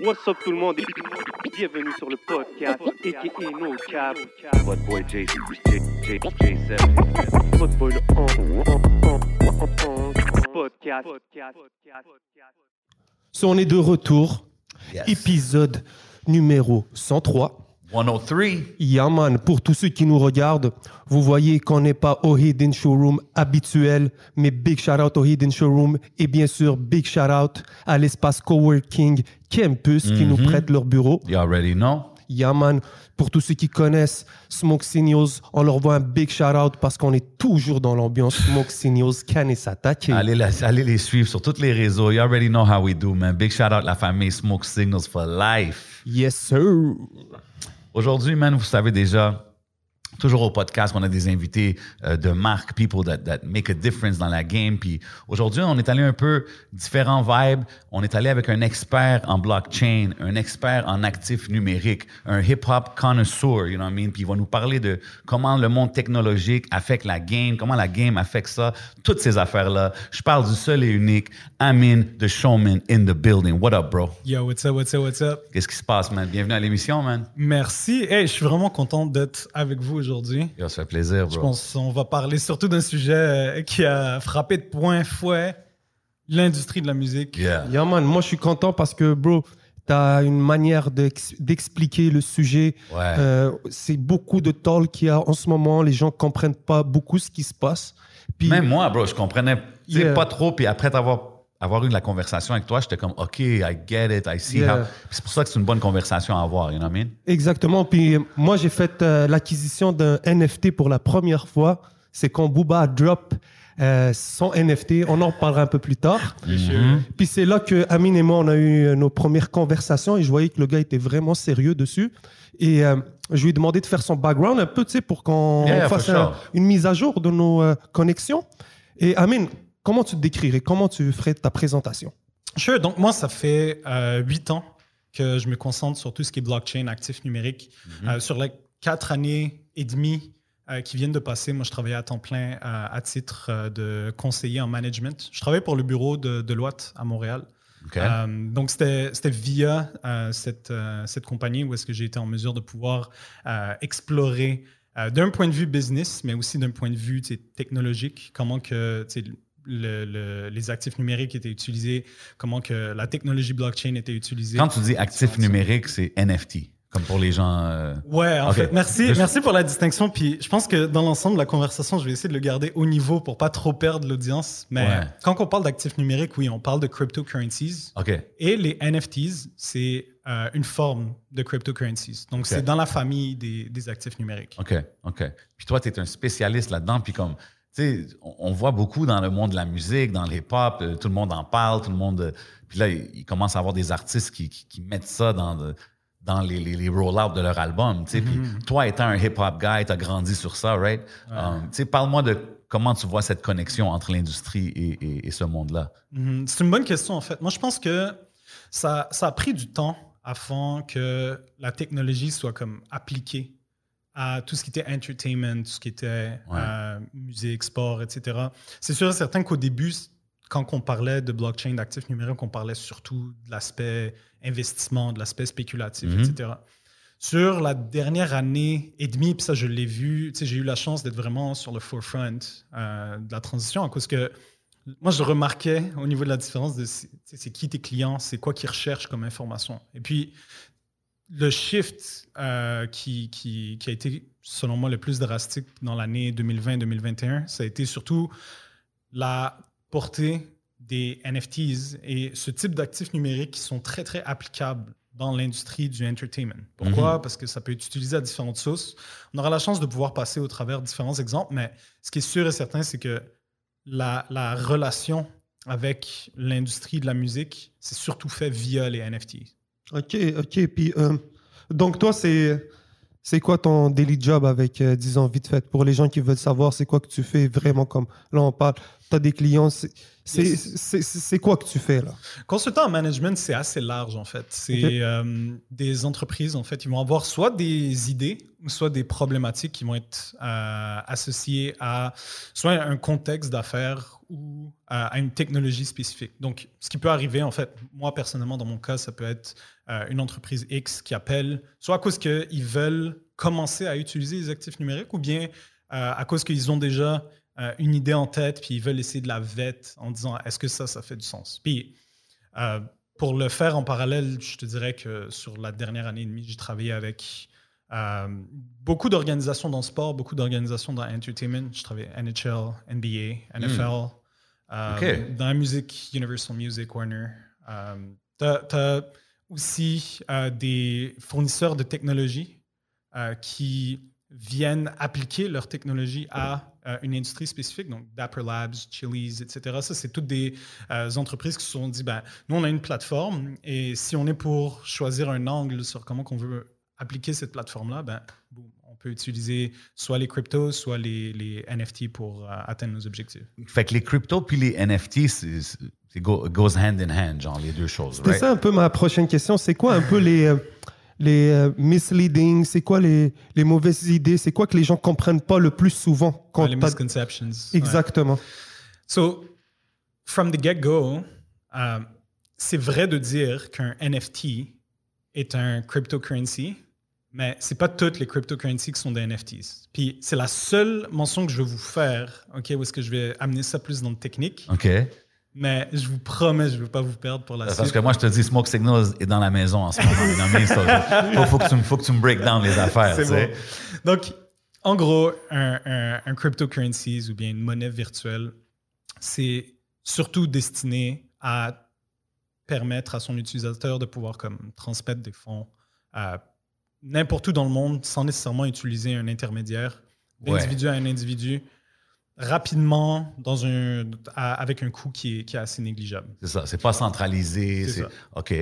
What's up tout le monde? Et bienvenue sur le podcast aka No Cap. What boy J, J, J, J7. Votre boy le podcast. So, on est de retour. Yes. Épisode numéro 103. 103. Yaman, pour tous ceux qui nous regardent, vous voyez qu'on n'est pas au Hidden Showroom habituel, mais big shout out au Hidden Showroom et bien sûr big shout out à l'espace Coworking Campus qui nous prête leur bureau. You already know. Yaman, pour tous ceux qui connaissent Smoke Signals, on leur voit un big shout out parce qu'on est toujours dans l'ambiance Smoke Signals, can et s'attaquer. Allez, la- allez les suivre sur tous les réseaux. You already know how we do, man. Big shout out la famille Smoke Signals for life. Yes sir. Aujourd'hui, man, vous savez déjà, toujours au podcast, on a des invités euh, de marque, people that, that make a difference dans la game. Puis aujourd'hui, on est allé un peu différents vibes. On est allé avec un expert en blockchain, un expert en actifs numériques, un hip-hop connoisseur, you know what I mean? Puis il va nous parler de comment le monde technologique affecte la game, comment la game affecte ça, toutes ces affaires-là. Je parle du seul et unique Amin, the showman in the building. What up, bro? Yo, what's up, what's up, what's up? Qu'est-ce qui se passe, man? Bienvenue à l'émission, man. Merci. Hey, je suis vraiment content d'être avec vous aujourd'hui. Ça fait plaisir, bro. Je pense qu'on va parler surtout d'un sujet euh, qui a frappé de point fouet l'industrie de la musique. Yeah. Yeah, man, moi je suis content parce que, bro, t'as une manière d'ex- d'expliquer le sujet. Ouais. Euh, c'est beaucoup de talk qu'il y a en ce moment. Les gens comprennent pas beaucoup ce qui se passe. Puis, Même moi, bro, je comprenais Yeah. pas trop. Puis après avoir, avoir eu la conversation avec toi, j'étais comme, OK, I get it, I see Yeah. how. C'est pour ça que c'est une bonne conversation à avoir, you know what I mean? Exactement. Puis moi, j'ai fait euh, l'acquisition d'un NFT pour la première fois. C'est quand Booba a drop euh, son NFT. On en reparlera un peu plus tard. Puis c'est là que Amine et moi, on a eu euh, nos premières conversations et je voyais que le gars était vraiment sérieux dessus. Et euh, je lui ai demandé de faire son background un peu, tu sais, pour qu'on Yeah, fasse for un- sure. une mise à jour de nos euh, connexions. Et Amine, comment tu te décrirais Comment tu ferais ta présentation? Sure. Donc, moi, ça fait euh, huit ans que je me concentre sur tout ce qui est blockchain, actifs numériques. Euh, sur les quatre années et demie euh, qui viennent de passer, moi, je travaillais à temps plein euh, à titre euh, de conseiller en management. Je travaillais pour le bureau de Deloitte à Montréal. Euh, donc, c'était via euh, cette, euh, cette compagnie où est-ce que j'ai été en mesure de pouvoir euh, explorer euh, d'un point de vue business, mais aussi d'un point de vue technologique, comment que le- le- les actifs numériques étaient utilisés, comment que la technologie blockchain était utilisée. Quand tu dis actif numérique, c'est NFT, comme pour les gens. euh, Ouais, en fait, merci, merci pour la distinction. Puis je pense que dans l'ensemble de la conversation, je vais essayer de le garder au niveau pour pas trop perdre l'audience. Mais Ouais. quand on parle d'actifs numériques, oui, on parle de cryptocurrencies. OK. Et les NFTs, c'est euh, une forme de cryptocurrencies. Donc, c'est dans la famille des, des actifs numériques. OK, OK. Puis toi, tu es un spécialiste là-dedans. Puis comme, on, voit beaucoup dans le monde de la musique, dans le hip-hop, euh, tout le monde en parle, tout le monde. euh, puis là, il, commence à avoir des artistes qui, qui- qui mettent ça dans, les, les, les roll-outs de leur album. Puis toi, étant un hip-hop guy, tu as grandi sur ça, right? Um, tu sais, parle-moi de comment tu vois cette connexion entre l'industrie et, et- et ce monde-là. Mhm. C'est une bonne question, en fait. Moi, je pense que ça, ça a pris du temps avant que la technologie soit comme appliquée à tout ce qui était entertainment, tout ce qui était euh, musique, sport, etc. C'est sûr et certain qu'au début, quand on parlait de blockchain, d'actifs numériques, on parlait surtout de l'aspect investissement, de l'aspect spéculatif, Mhm. etc. Sur la dernière année et demie, puis ça, je l'ai vu, j'ai eu la chance d'être vraiment sur le forefront euh, de la transition à cause que moi, je remarquais au niveau de la différence de c'est qui tes clients, c'est quoi qu'ils recherchent comme information. Et puis, le shift euh, qui, qui, qui a été, selon moi, le plus drastique dans l'année 2020-2021, ça a été surtout la portée des NFTs et ce type d'actifs numériques qui sont très, très applicables dans l'industrie du entertainment. Pourquoi? Parce que ça peut être utilisé à différentes sources. On aura la chance de pouvoir passer au travers de différents exemples, mais ce qui est sûr et certain, c'est que la, la relation avec l'industrie de la musique, c'est surtout fait via les NFT. Ok, ok. Puis, euh, donc, toi, c'est, c'est quoi ton daily job avec, euh, disons, vite fait, pour les gens qui veulent savoir, c'est quoi que tu fais vraiment comme. Là, on parle. Tu as des clients. C'est Yes. quoi que tu fais là? Consultant en management, c'est assez large en fait. C'est euh, des entreprises en fait, ils vont avoir soit des idées soit des problématiques qui vont être euh, associées à soit un contexte d'affaires ou à, à une technologie spécifique. Donc, ce qui peut arriver en fait, moi personnellement dans mon cas, ça peut être euh, une entreprise X qui appelle, soit à cause qu'ils veulent commencer à utiliser les actifs numériques ou bien euh, à cause qu'ils ont déjà euh, une idée en tête, puis ils veulent essayer de la vette en disant est-ce que ça, ça fait du sens. Puis, euh, pour le faire en parallèle, je te dirais que sur la dernière année et demie, j'ai travaillé avec euh, beaucoup d'organisations dans le sport, beaucoup d'organisations dans l'entertainment. Je travaillais NHL, NBA, NFL, euh, Ok. dans la musique, Universal Music, Warner. Tu as, aussi euh, des fournisseurs de technologie qui viennent appliquer leur technologie à euh, une industrie spécifique, donc Dapper Labs, Chili's, etc. Ça, c'est toutes des euh, entreprises qui se sont dit, ben, nous, on a une plateforme et si on est pour choisir un angle sur comment on veut appliquer cette plateforme-là, ben, boum, on peut utiliser soit les cryptos, soit les, les NFT pour euh, atteindre nos objectifs. Fait que les cryptos puis les NFT, c'est, go- goes hand in hand, genre les deux choses. C'est right? ça un peu ma prochaine question. C'est quoi un peu les, euh, les euh, misleading C'est quoi les, les mauvaises idées? C'est quoi que les gens comprennent pas le plus souvent quand les misconceptions. Ouais. Exactement. So, from the get-go, euh, c'est vrai de dire qu'un NFT est un cryptocurrency, mais c'est pas toutes les cryptocurrencies qui sont des NFTs. Puis c'est la seule mention que je vais vous faire, ok, où est-ce que je vais amener ça plus dans le technique, OK. Mais je vous promets, je ne vais pas vous perdre pour la Parce suite. que moi, je te dis, Smoke Signals est dans la maison en ce moment. ça, faut, faut que tu, me- faut que tu me break down les affaires. Bon. Donc, en gros, un, un, un cryptocurrencies ou bien une monnaie virtuelle, c'est surtout destiné à permettre à son utilisateur de pouvoir comme transmettre des fonds à n'importe où dans le monde sans nécessairement utiliser un intermédiaire d'individu à un individu rapidement dans un, à- avec un coût qui est, qui est assez négligeable. C'est ça. C'est pas centralisé. C'est. OK.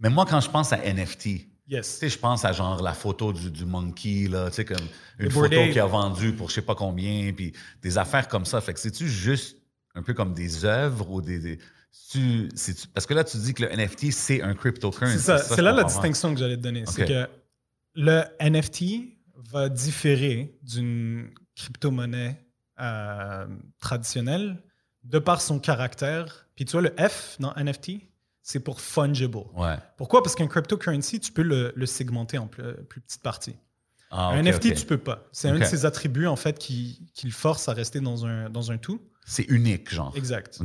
Mais moi, quand je pense à NFT, tu Yes. sais, je pense à genre la photo du, du monkey, là, tu sais, comme une photo qui a vendu pour je sais pas combien, puis des affaires comme ça. Fait que c'est-tu juste un peu comme des œuvres ou des. des- tu- parce que là, tu dis que le NFT, c'est un cryptocurrency. C'est ça, c'est là la comprends distinction que j'allais te donner. C'est que le NFT va différer d'une crypto-monnaie euh, traditionnelle de par son caractère. Puis tu vois, le F dans NFT, c'est pour fungible. Ouais. Pourquoi? Parce qu'un cryptocurrency, tu peux le, le segmenter en plus, plus petites parties. Ah, un NFT, ok. tu peux pas. C'est un de ses attributs, en fait, qui, qui le force à rester dans un, dans un tout. C'est unique, genre. Exact.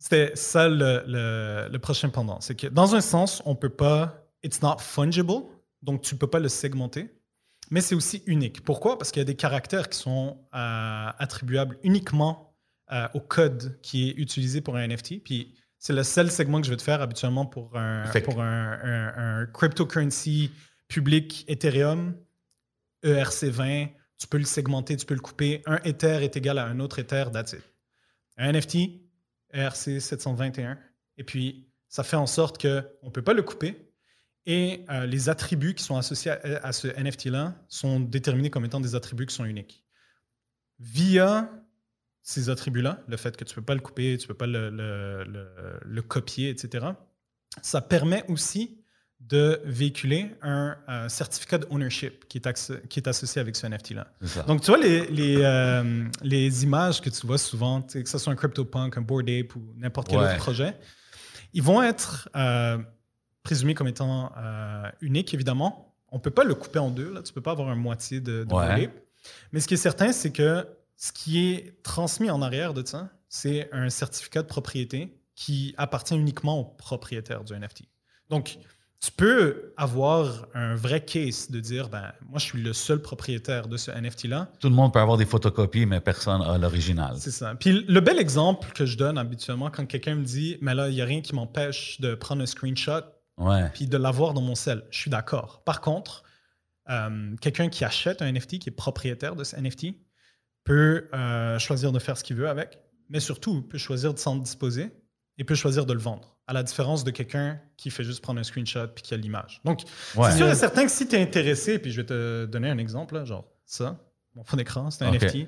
C'était ça le, le- le prochain pendant. C'est que dans un sens, on peut pas. It's not fungible, donc tu peux pas le segmenter. Mais c'est aussi unique. Pourquoi? Parce qu'il y a des caractères qui sont euh, attribuables uniquement euh, au code qui est utilisé pour un NFT. Puis c'est le seul segment que je vais te faire habituellement pour un, pour un, un- un cryptocurrency public Ethereum, ERC20. Tu peux le segmenter, tu peux le couper. Un Ether est égal à un autre Ether, that's it. Un NFT, ERC 721. Et puis, ça fait en sorte qu'on ne peut pas le couper. Et euh, les attributs qui sont associés à, à ce NFT-là sont déterminés comme étant des attributs qui sont uniques. Via ces attributs-là, le fait que tu ne peux pas le couper, tu ne peux pas le, le- le- le copier, etc., ça permet aussi de véhiculer un euh, certificat d'ownership qui, est qui est associé avec ce NFT-là. Donc, tu vois, les, les, euh, les images que tu vois souvent, que ce soit un CryptoPunk, un Bored Ape ou n'importe quel Ouais. autre projet, ils vont être euh, présumés comme étant euh, uniques, évidemment. On ne peut pas le couper en deux. Là. Tu ne peux pas avoir un moitié de, de Ouais. Mais ce qui est certain, c'est que ce qui est transmis en arrière de ça, c'est un certificat de propriété qui appartient uniquement au propriétaire du NFT. Donc, tu peux avoir un vrai case de dire, ben, moi, je suis le seul propriétaire de ce NFT-là. Tout le monde peut avoir des photocopies, mais personne n'a l'original. C'est ça. Puis le bel exemple que je donne habituellement quand quelqu'un me dit, mais là, il n'y a rien qui m'empêche de prendre un screenshot Ouais. puis de l'avoir dans mon cell. Je suis d'accord. Par contre, euh, quelqu'un qui achète un NFT, qui est propriétaire de ce NFT, peut euh, choisir de faire ce qu'il veut avec, mais surtout peut choisir de s'en disposer et peut choisir de le vendre. À la différence de quelqu'un qui fait juste prendre un screenshot puis qui a l'image. Donc, Ouais. c'est sûr et certain que si tu es intéressé, puis je vais te donner un exemple, là, genre ça, mon fond d'écran, c'est un. NFT.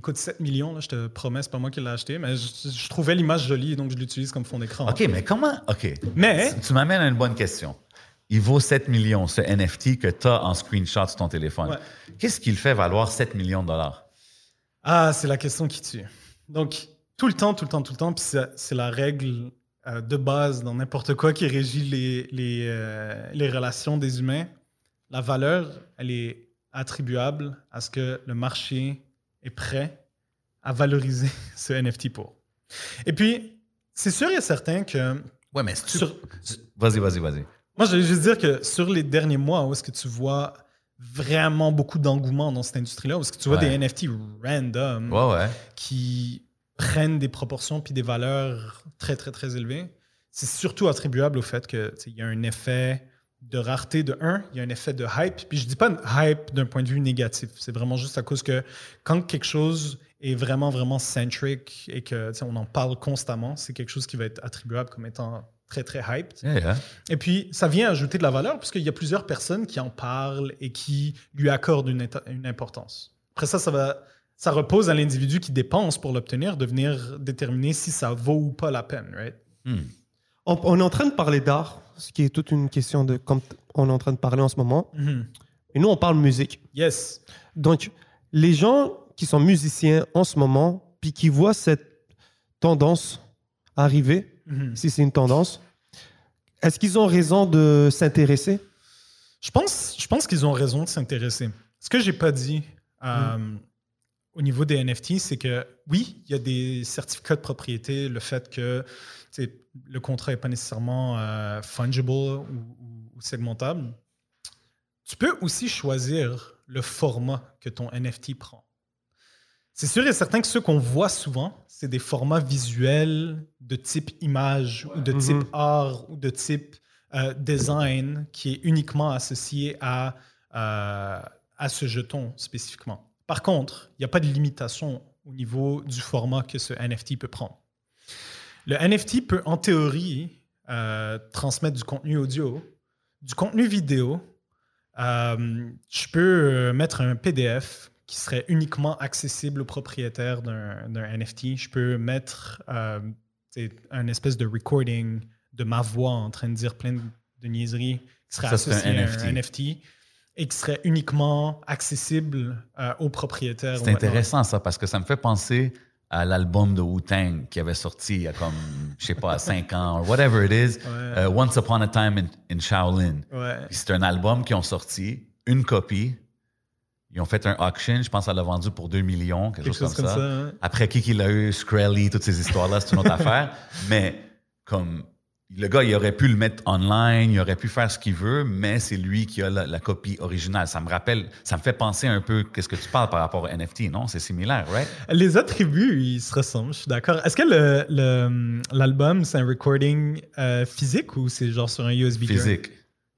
Il coûte 7 millions, là, je te promets, c'est pas moi qui l'ai acheté, mais je, je trouvais l'image jolie, donc je l'utilise comme fond d'écran. OK, mais comment. OK. Mais, Tu m'amènes à une bonne question. Il vaut 7 millions, ce NFT que tu as en screenshot sur ton téléphone. Ouais. Qu'est-ce qui le fait valoir 7 millions de dollars? ah, c'est la question qui tue. Donc, tout le temps, tout le temps, tout le temps, puis c'est c'est la règle euh, de base dans n'importe quoi qui régit les, les, euh, les relations des humains. La valeur, elle est attribuable à ce que le marché est prêt à valoriser ce NFT pour. Et puis, c'est sûr et certain que Ouais, mais c'est sur, Vas-y, vas-y, vas-y. Moi, je vais juste dire que sur les derniers mois, où est-ce que tu vois vraiment beaucoup d'engouement dans cette industrie-là, où est-ce que tu vois Ouais. des NFT random Ouais, ouais. qui prennent des proportions puis des valeurs très, très, très élevées, c'est surtout attribuable au fait que tu sais, il y a un effet de rareté de un, il y a un effet de hype. Puis je dis pas hype d'un point de vue négatif. C'est vraiment juste à cause que quand quelque chose est vraiment, vraiment centric et que on en parle constamment, c'est quelque chose qui va être attribuable comme étant très, très hyped. Yeah, yeah. Et puis, ça vient ajouter de la valeur puisqu'il y a plusieurs personnes qui en parlent et qui lui accordent une, une importance. Après ça, ça, va, ça repose à l'individu qui dépense pour l'obtenir de venir déterminer si ça vaut ou pas la peine, right? Hmm. On, on est en train de parler d'art, ce qui est toute une question de comme on est en train de parler en ce moment. Mhm. Et nous, on parle musique. Yes. Donc, les gens qui sont musiciens en ce moment, puis qui voient cette tendance arriver, Mhm. si c'est une tendance, est-ce qu'ils ont raison de s'intéresser? Je pense, je pense qu'ils ont raison de s'intéresser. Ce que j'ai pas dit euh, au niveau des NFT, c'est que oui, il y a des certificats de propriété, le fait que le contrat n'est pas nécessairement euh, fungible ou, ou- ou segmentable. Tu peux aussi choisir le format que ton NFT prend. C'est sûr et certain que ceux qu'on voit souvent, c'est des formats visuels de type image ou de type Mhm. art ou de type euh, design qui est uniquement associé à, euh, à ce jeton spécifiquement. Par contre, il n'y a pas de limitation au niveau du format que ce NFT peut prendre. Le NFT peut, en théorie, euh, transmettre du contenu audio, du contenu vidéo. Euh, je peux euh, mettre un PDF qui serait uniquement accessible aux propriétaires d'un NFT. Je peux mettre euh, un espèce de recording de ma voix en train de dire plein de, niaiseries qui serait Ça, associé un à NFT. un NFT et qui serait uniquement accessible euh, aux propriétaires. C'est intéressant ça parce que ça me fait penser à l'album de Wu-Tang qui avait sorti il y a comme, je sais pas, 5 ans, or whatever it is, euh, Once Upon a Time in, in Shaolin. Ouais. C'est un album qu'ils ont sorti, une copie. Ils ont fait un auction, je pense qu'elle l'a vendu pour 2 millions, quelque, Quelque chose comme ça. hein. Après qui qu'il a eu, Skrelly, toutes ces histoires-là, c'est une autre affaire. Mais comme le gars, il aurait pu le mettre online, il aurait pu faire ce qu'il veut, mais c'est lui qui a la, la copie originale. Ça me rappelle, ça me fait penser un peu qu'est-ce que tu parles par rapport au NFT, non? C'est similaire, right? Les attributs, ils se ressemblent, je suis d'accord. Est-ce que le- le- l'album, c'est un recording euh, physique ou c'est genre sur un USB? Physique.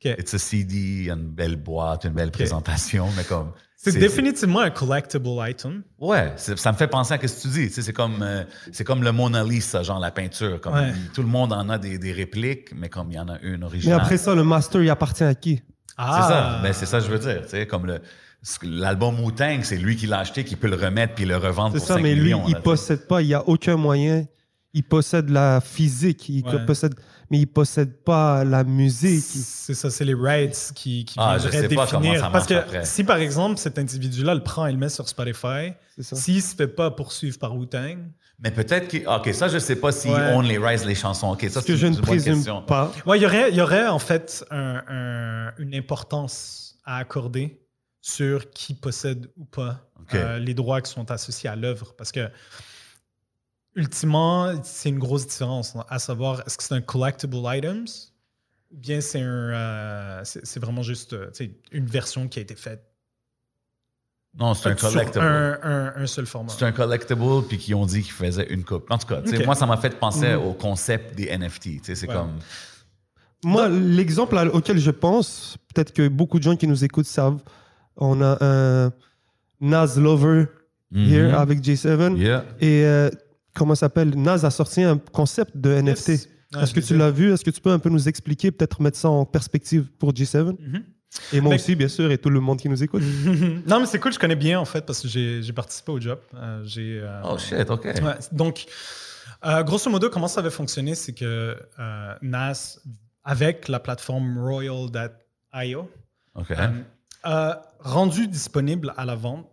Ok. It's a CD, une belle boîte, une belle présentation, mais comme. C'est définitivement un collectible item. Ouais, c'est- ça me fait penser à ce que tu dis. Tu sais, c'est comme, euh, c'est comme le Mona Lisa, genre la peinture. Comme Ouais. Tout le monde en a des, des répliques, mais comme il y en a une Mais originale. après ça, le master, il appartient à qui? Ah. C'est ça. Ben, c'est ça que je veux dire. Tu sais, comme le, l'album Wu-Tang, c'est lui qui l'a acheté, qui peut le remettre puis le revendre C'est pour ça, 5 mais lui, millions. il possède pas, il n'y a aucun moyen. Il possède la physique, il Ouais. possède, mais il possède pas la musique. C'est ça, c'est les rights qui, qui Ah, je viendraient définir. ça Parce que après. si, par exemple, cet individu-là le prend et le met sur Spotify, s'il se fait pas poursuivre par Wu-Tang, Mais peut-être que. OK, ça, je sais pas s'ils Ouais. own les rights, les chansons. OK, ça, que c'est je une ne bonne présume question. pas. Ouais, il y aurait, il y aurait en fait un- un- une importance à accorder sur qui possède ou pas euh, les droits qui sont associés à l'œuvre. Parce que, ultimement, c'est une grosse différence à savoir est-ce que c'est un collectible items ou bien c'est un, euh, c'est vraiment juste euh, une version qui a été faite? Non, c'est un collectible. un, un- un seul format. C'est un collectible, puis qui ont dit qu'ils faisaient une coupe. En tout cas, tu sais, Ok. moi, ça m'a fait penser Mhm. au concept des NFT. Tu sais, c'est Ouais. comme. Moi, l'exemple auquel je pense, peut-être que beaucoup de gens qui nous écoutent savent, on a un Nas Lover here Mhm. avec J7. Yeah. Et euh, comment ça s'appelle Nas a sorti un concept de NFT. Yes. Ouais, Est-ce que tu l'as vu? Est-ce que tu peux un peu nous expliquer, peut-être mettre ça en perspective pour J7 Mhm. Et moi Mais- aussi, bien sûr, et tout le monde qui nous écoute. non, mais c'est cool, je connais bien en fait parce que j'ai participé au job. Euh, euh, Oh shit, OK. Ouais, donc, euh, grosso modo, comment ça avait fonctionné, c'est que euh, NAS, avec la plateforme Royal.io, euh, a rendu disponible à la vente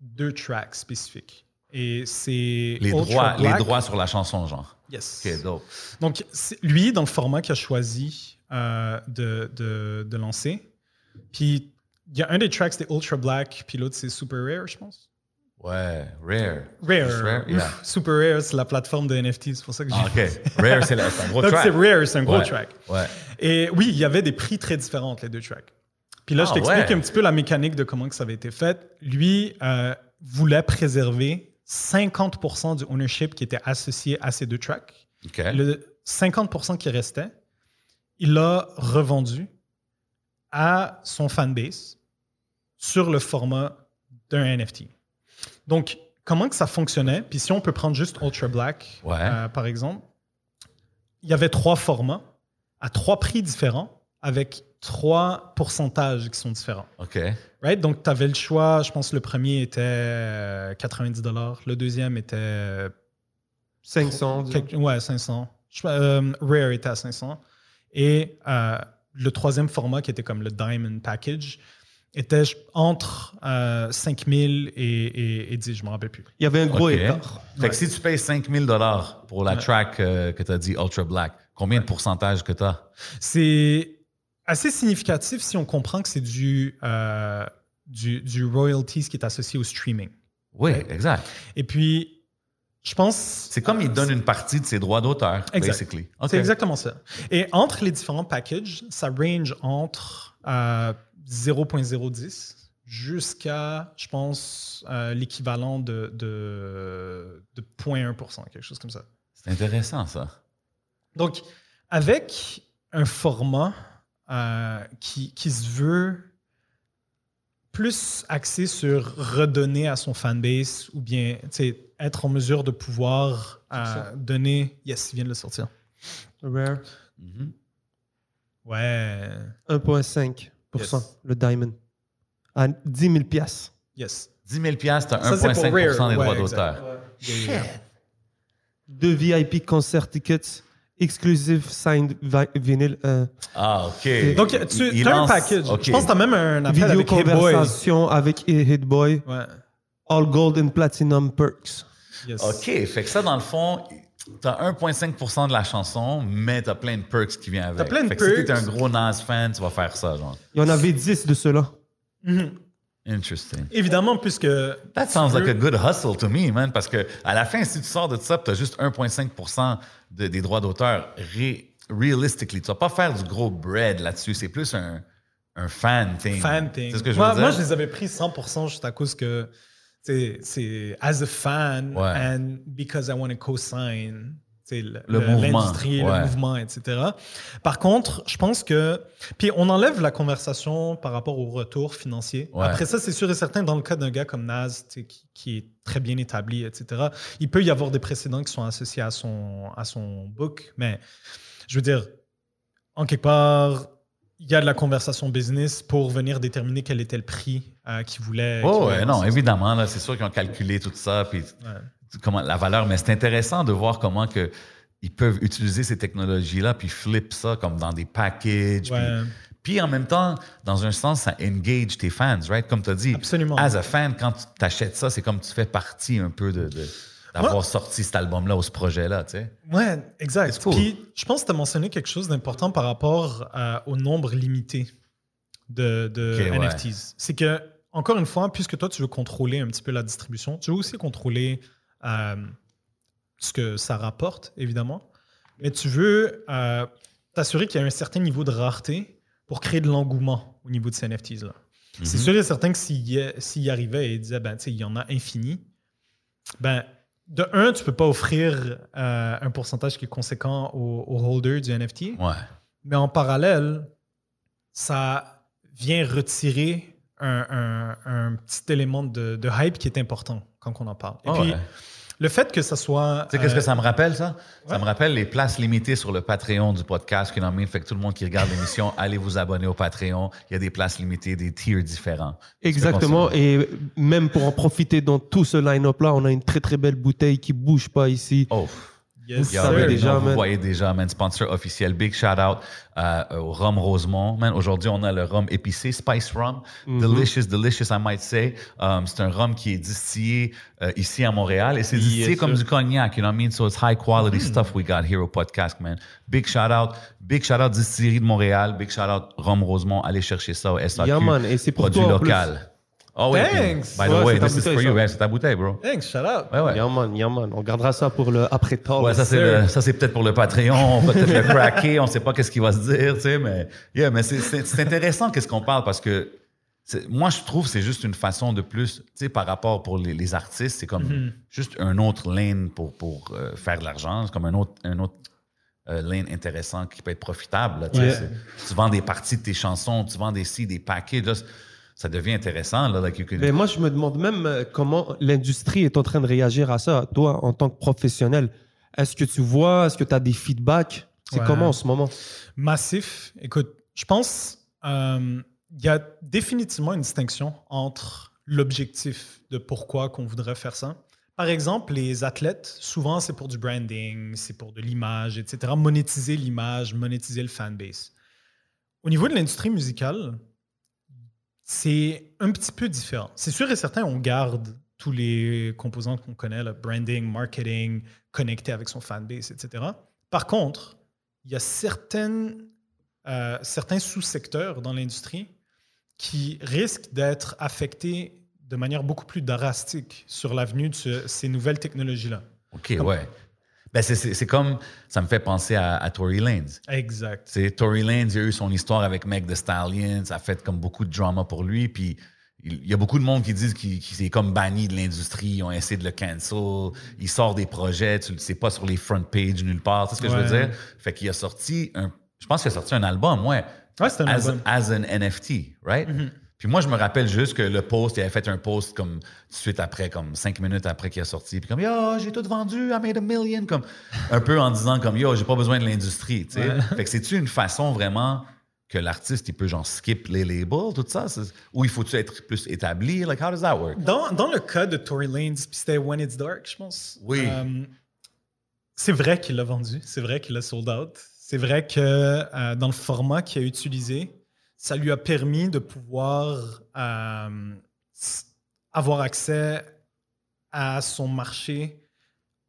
deux tracks spécifiques. Et c'est les, droits, les Black- droits sur la chanson, genre. Yes. Dope. Donc, lui, dans le format qu'il a choisi euh, de, de, de lancer. Puis, il y a un des tracks, c'est Ultra Black, puis l'autre, c'est Super Rare, je pense. Ouais, rare. Rare. Yeah. Super Rare, c'est la plateforme de NFT, c'est pour ça que j'ai Ah, OK. Rare, c'est un gros Donc, track. c'est Rare, c'est un gros Ouais. track. Ouais. Et oui, il y avait des prix très différents entre les deux tracks. Puis là, Ah, je t'explique ouais. un petit peu la mécanique de comment que ça avait été fait. Lui euh, voulait préserver 50% du ownership qui était associé à ces deux tracks. Le 50% qui restait, il l'a revendu à son fanbase sur le format d'un NFT. Donc, comment que ça fonctionnait? Puis si on peut prendre juste Ultra Black, Ouais. euh, par exemple, il y avait trois formats à trois prix différents avec trois pourcentages qui sont différents. OK. Right? Donc, tu avais le choix, je pense que le premier était euh, 90 le deuxième était euh, 500. disons. Quelque- ouais, 500. Je- euh, Rare était à 500. Et euh, le troisième format, qui était comme le Diamond Package, était je- entre euh, 5000 et, et, et 10, je ne me rappelle plus. Il y avait un gros écart. Fait Ouais. que si tu payes 5000 dollars pour la Ouais. track euh, que tu as dit Ultra Black, combien de pourcentage que tu as? C'est assez significatif si on comprend que c'est du, euh, du, du royalties qui est associé au streaming. Oui, Ouais. exact. Et puis, je pense. C'est comme il donne une partie de ses droits d'auteur, basically. C'est exactement ça. Et entre les différents packages, ça range entre euh, 0.010 jusqu'à, je pense, euh, l'équivalent de, de, de 0.1%, quelque chose comme ça. C'est intéressant, ça. Donc, avec un format euh, qui, qui se veut plus axé sur redonner à son fanbase ou bien être en mesure de pouvoir euh, donner. Yes, il vient de le sortir. Rare. Mhm. Ouais. 1,5% Yes. le Diamond. À 10 000 piastres. Yes. 10 000 tu as Ça, c'est pour 1,5 Rare. des Ouais, droits d'auteur. Yeah, yeah. Deux VIP concert tickets, exclusive signed vi- vinyl, euh, Ah, OK. Donc, tu as un package. OK. Je pense que tu as même un appel vidéo avec conversation avec Hit Boy, Ouais. all gold and platinum perks. Yes. OK, fait que ça, dans le fond, tu as 1,5% de la chanson, mais tu as plein de perks qui viennent avec. T'as plein de fait que si perks. t'es un gros Nas fan, tu vas faire ça, genre. Il y en avait 10 de ceux-là. Mhm. Interesting. Évidemment, puisque. That sounds tu like a veux- good hustle to me, man, parce que à la fin, si tu sors de ça, tu as juste 1,5 de, des droits d'auteur, ré- realistically, tu vas pas faire du gros bread là-dessus. C'est plus un, un fan thing. fan thing. C'est ce que je moi, veux dire? moi, je les avais pris 100% juste à cause que c'est- as a fan Ouais. and because I want to co-sign le- Le mouvement, l'industrie, ouais. le mouvement, etc. Par contre, je pense que. Puis on enlève la conversation par rapport au retour financier. Ouais. Après ça, c'est sûr et certain, dans le cas d'un gars comme Naz, qui, qui est très bien établi, etc., il peut y avoir des précédents qui sont associés à son, à son book, mais je veux dire, en quelque part, il y a de la conversation business pour venir déterminer quel était le prix euh, qu'il voulait. qu'il Oh, voulait ouais, non, évidemment, là, c'est sûr qu'ils ont calculé tout ça, puis. Comment, la valeur, mais c'est intéressant de voir comment que ils peuvent utiliser ces technologies-là, puis flip ça comme dans des packages. Ouais. Puis, puis en même temps, dans un sens, ça engage tes fans, right? Comme tu as dit, Absolument. as a fan, quand tu achètes ça, c'est comme tu fais partie un peu de, de- d'avoir Ouais. sorti cet album-là ou ce projet-là, tu sais. Ouais, exact. Cool. Puis, je pense que tu as mentionné quelque chose d'important par rapport euh, au nombre limité de, de Ok, ouais. NFTs. C'est que, encore une fois, puisque toi, tu veux contrôler un petit peu la distribution, tu veux aussi contrôler euh, ce que ça rapporte, évidemment, mais tu veux euh, t'assurer qu'il y a un certain niveau de rareté pour créer de l'engouement au niveau de ces NFTs-là. C'est Mhm. sûr et certain que s'il y, y arrivait et disait, ben, tu sais, il y en a infini, ben, de un, tu peux pas offrir euh, un pourcentage qui est conséquent au, au holder du NFT, Ouais. mais en parallèle, ça vient retirer un, un- un petit élément de, de hype qui est important quand on en parle. Et Ah puis, ouais. Le fait que ça soit. Tu sais, qu'est-ce euh, que ça me rappelle, ça? Ça me rappelle les places limitées sur le Patreon du podcast, qui nomme Fait que tout le monde qui regarde l'émission, allez vous abonner au Patreon. Il y a des places limitées, des tiers différents. Exactement. Et même pour en profiter dans tout ce line-up-là, on a une très très belle bouteille qui bouge pas ici. Oh. Yes, Vous savez déjà, vous voyez déjà, man. Sponsor officiel. Big shout out euh, au rhum Rosemont. Man, aujourd'hui, on a le rhum épicé, Spice Rum. Mhm. Delicious, delicious, I might say. Um, c'est un rhum qui est distillé euh, ici à Montréal et c'est distillé Yes, comme sir. du cognac, you know what I mean? So it's high quality stuff we got here au podcast, man. Big shout out. Big shout out Distillerie de Montréal. Big shout out Rhum Rosemont. Allez chercher ça au SAQ. Yeah, man. Et c'est pour Produit toi, plus. Oh, ouais. Thanks. By the Ouais, way, c'est ta this is bouteille, for you. Ouais, c'est ta bouteille, bro. Thanks, shout out. Ouais, ouais. Yeah, man, yeah, man. On gardera ça pour le après-talk. Ouais, ça c'est le- ça c'est peut-être pour le Patreon, on va peut-être le craquer, on sait pas qu'est-ce qu'il va se dire, tu sais, mais yeah, mais c'est- c'est c'est intéressant qu'est-ce qu'on parle parce que moi je trouve que c'est juste une façon de plus, tu sais, par rapport pour les, les artistes, c'est comme juste un autre lane pour pour euh, faire de l'argent, c'est comme un autre un autre euh, lane intéressant qui peut être profitable. là, tu. Yeah. Vends des parties de tes chansons, tu vends des si des packages, là, ça devient intéressant là, like can- Mais moi, je me demande même euh, comment l'industrie est en train de réagir à ça. Toi, en tant que professionnel, est-ce que tu vois, est-ce que tu as des feedbacks? C'est Ouais. comment en ce moment? Massif. Écoute, je pense euh, il y a définitivement une distinction entre l'objectif de pourquoi qu'on voudrait faire ça. Par exemple, les athlètes, souvent c'est pour du branding, c'est pour de l'image, etc. Monétiser l'image, monétiser le fanbase. Au niveau de l'industrie musicale, c'est un petit peu différent. C'est sûr et certain, on garde tous les composants qu'on connaît, le branding, marketing, connecté avec son fanbase, etc. Par contre, il y a certaines, euh, certains sous-secteurs dans l'industrie qui risquent d'être affectés de manière beaucoup plus drastique sur l'avenue de ce- ces nouvelles technologies-là. OK, ouais. Ben c'est- c'est c'est comme ça me fait penser à, à Tory Lanez. Exact. C'est Tory Lanez, il a eu son histoire avec Meg Thee Stallion, ça a fait comme beaucoup de drama pour lui, puis il y a beaucoup de monde qui disent qu'il qu'il s'est comme banni de l'industrie, ils ont essayé de le cancel, il sort des projets, tu le sais pas sur les front pages nulle part, sais ce que je veux dire? Fait qu'il a sorti un, je pense qu'il a sorti un album, ouais, Ouais, c'est un as, album. as an NFT, right? Puis moi, je me rappelle juste que le post, il avait fait un post comme tout de suite après, comme cinq minutes après qu'il a sorti. Puis comme, yo, j'ai tout vendu, I made a million. Comme, un peu en disant comme, yo, j'ai pas besoin de l'industrie. tu sais. Ouais. Fait que c'est-tu une façon vraiment que l'artiste, il peut genre skip les labels, tout ça? Ou il faut-tu être plus établi? Like, how does that work? Dans, dans le cas de Tory Lanez, puis c'était When It's Dark, je pense. Oui. euh, c'est vrai qu'il l'a vendu, c'est vrai qu'il l'a sold out. C'est vrai que euh, dans le format qu'il a utilisé, ça lui a permis de pouvoir euh, avoir accès à son marché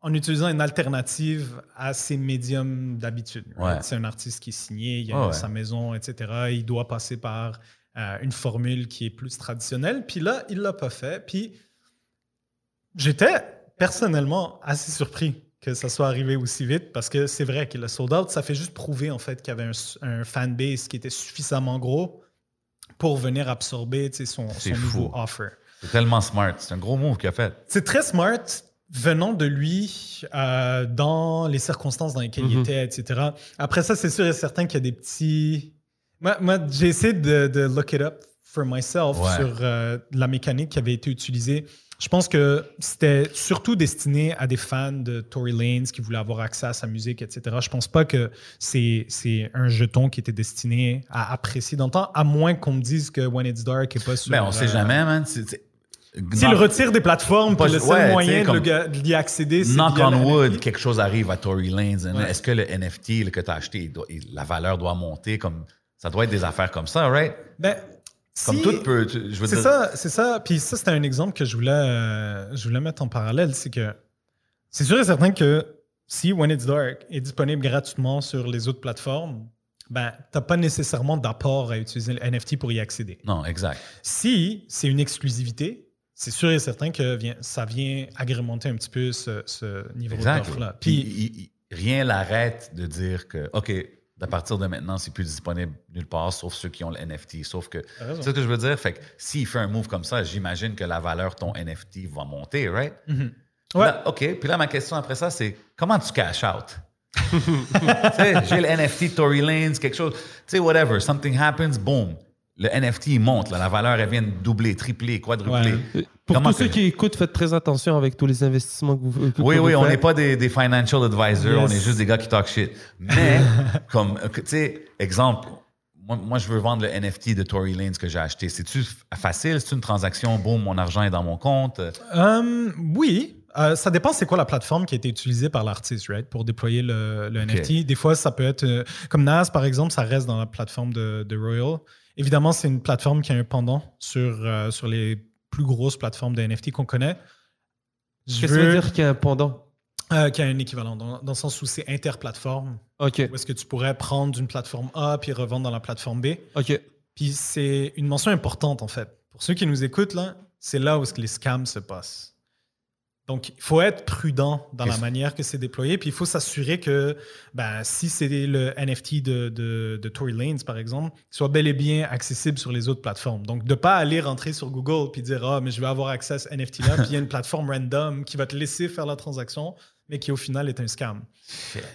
en utilisant une alternative à ses médiums d'habitude. Ouais. C'est un artiste qui est signé, il a ouais. sa maison, etc. Il doit passer par euh, une formule qui est plus traditionnelle. Puis là, il l'a pas fait. Puis j'étais personnellement assez surpris que ça soit arrivé aussi vite parce que c'est vrai qu'il a sold out. Ça fait juste prouver en fait qu'il y avait un, un fanbase qui était suffisamment gros pour venir absorber son, nouveau offer. C'est tellement smart. C'est un gros move qu'il a fait. C'est très smart venant de lui euh, dans les circonstances dans lesquelles il Mhm. était, etc. Après ça, c'est sûr et certain qu'il y a des petits. Moi, moi, j'ai essayé de, de look it up for myself Ouais. sur euh, la mécanique qui avait été utilisée. Je pense que c'était surtout destiné à des fans de Tory Lanez qui voulaient avoir accès à sa musique, etc. Je pense pas que c'est c'est un jeton qui était destiné à apprécier dans le temps, à moins qu'on me dise que When It's Dark est pas sur. Mais Ben, on sait euh, jamais, man. S'il retire des plateformes, Pas le seul ouais, moyen le d'y accéder, c'est Knock on wood, quelque chose arrive à Tory Lanez. hein. Ouais. Est-ce que le NFT là, que tu as acheté, il doit- il- la valeur doit monter? comme Ça doit être des affaires comme ça, right? Ben, Comme si- tout peut. tu- Je veux C'est dire, ça, c'est ça. Puis ça, c'était un exemple que je voulais, euh, je voulais mettre en parallèle. C'est que c'est sûr et certain que si When It's Dark est disponible gratuitement sur les autres plateformes, ben, tu n'as pas nécessairement d'apport à utiliser le NFT pour y accéder. Non, exact. Si c'est une exclusivité, c'est sûr et certain que vient- ça vient agrémenter un petit peu ce, ce niveau d'offre-là. Puis Puis, il- il- rien l'arrête de dire que, OK, à partir de maintenant, c'est plus disponible nulle part, sauf ceux qui ont le NFT. Sauf que, sais ce que je veux dire? Fait que s'il fait un move comme ça, j'imagine que la valeur de ton NFT va monter, right? Mhm. Ouais. là, OK. Puis là, ma question après ça, c'est comment tu cash out? tu sais, j'ai le NFT Tory Lanez, quelque chose. Tu sais, whatever, something happens, boom. Le NFT il monte, là, la valeur elle vient de doubler, tripler, quadrupler. Ouais. Pour Comment tous ceux que- qui écoutent, faites très attention avec tous les investissements que vous que Oui, vous oui, on n'est pas des, des financial advisors, on est juste des gars qui talk shit. Mais, comme, euh, tu sais, exemple, moi, moi, je veux vendre le NFT de Tory Lanez que j'ai acheté. C'est-tu facile? C'est une transaction? Boum, mon argent est dans mon compte? Euh, oui. Euh, ça dépend c'est quoi la plateforme qui a été utilisée par l'artiste, right, pour déployer le. NFT. Des fois, ça peut être... euh, comme Nas, par exemple, ça reste dans la plateforme de, de Royal. Évidemment, c'est une plateforme qui a un pendant sur, euh, sur les plus grosses plateformes de NFT qu'on connaît. Je Qu'est-ce que ça veut dire qu'il y a un pendant? Euh, qui a un équivalent, dans, dans le sens où c'est interplateforme. Ok, Où est-ce que tu pourrais prendre d'une plateforme A puis revendre dans la plateforme B. ok. Puis c'est une mention importante, en fait. Pour ceux qui nous écoutent, là, c'est là où est-ce que les scams se passent. Donc, il faut être prudent dans la manière que c'est déployé. Puis il faut s'assurer que ben, si c'est le NFT de, de, de Tory Lanez, par exemple, soit bel et bien accessible sur les autres plateformes. Donc, de ne pas aller rentrer sur Google puis dire Ah, mais je vais avoir accès à ce NFT-là. puis il y a une plateforme random qui va te laisser faire la transaction, mais qui au final est un scam.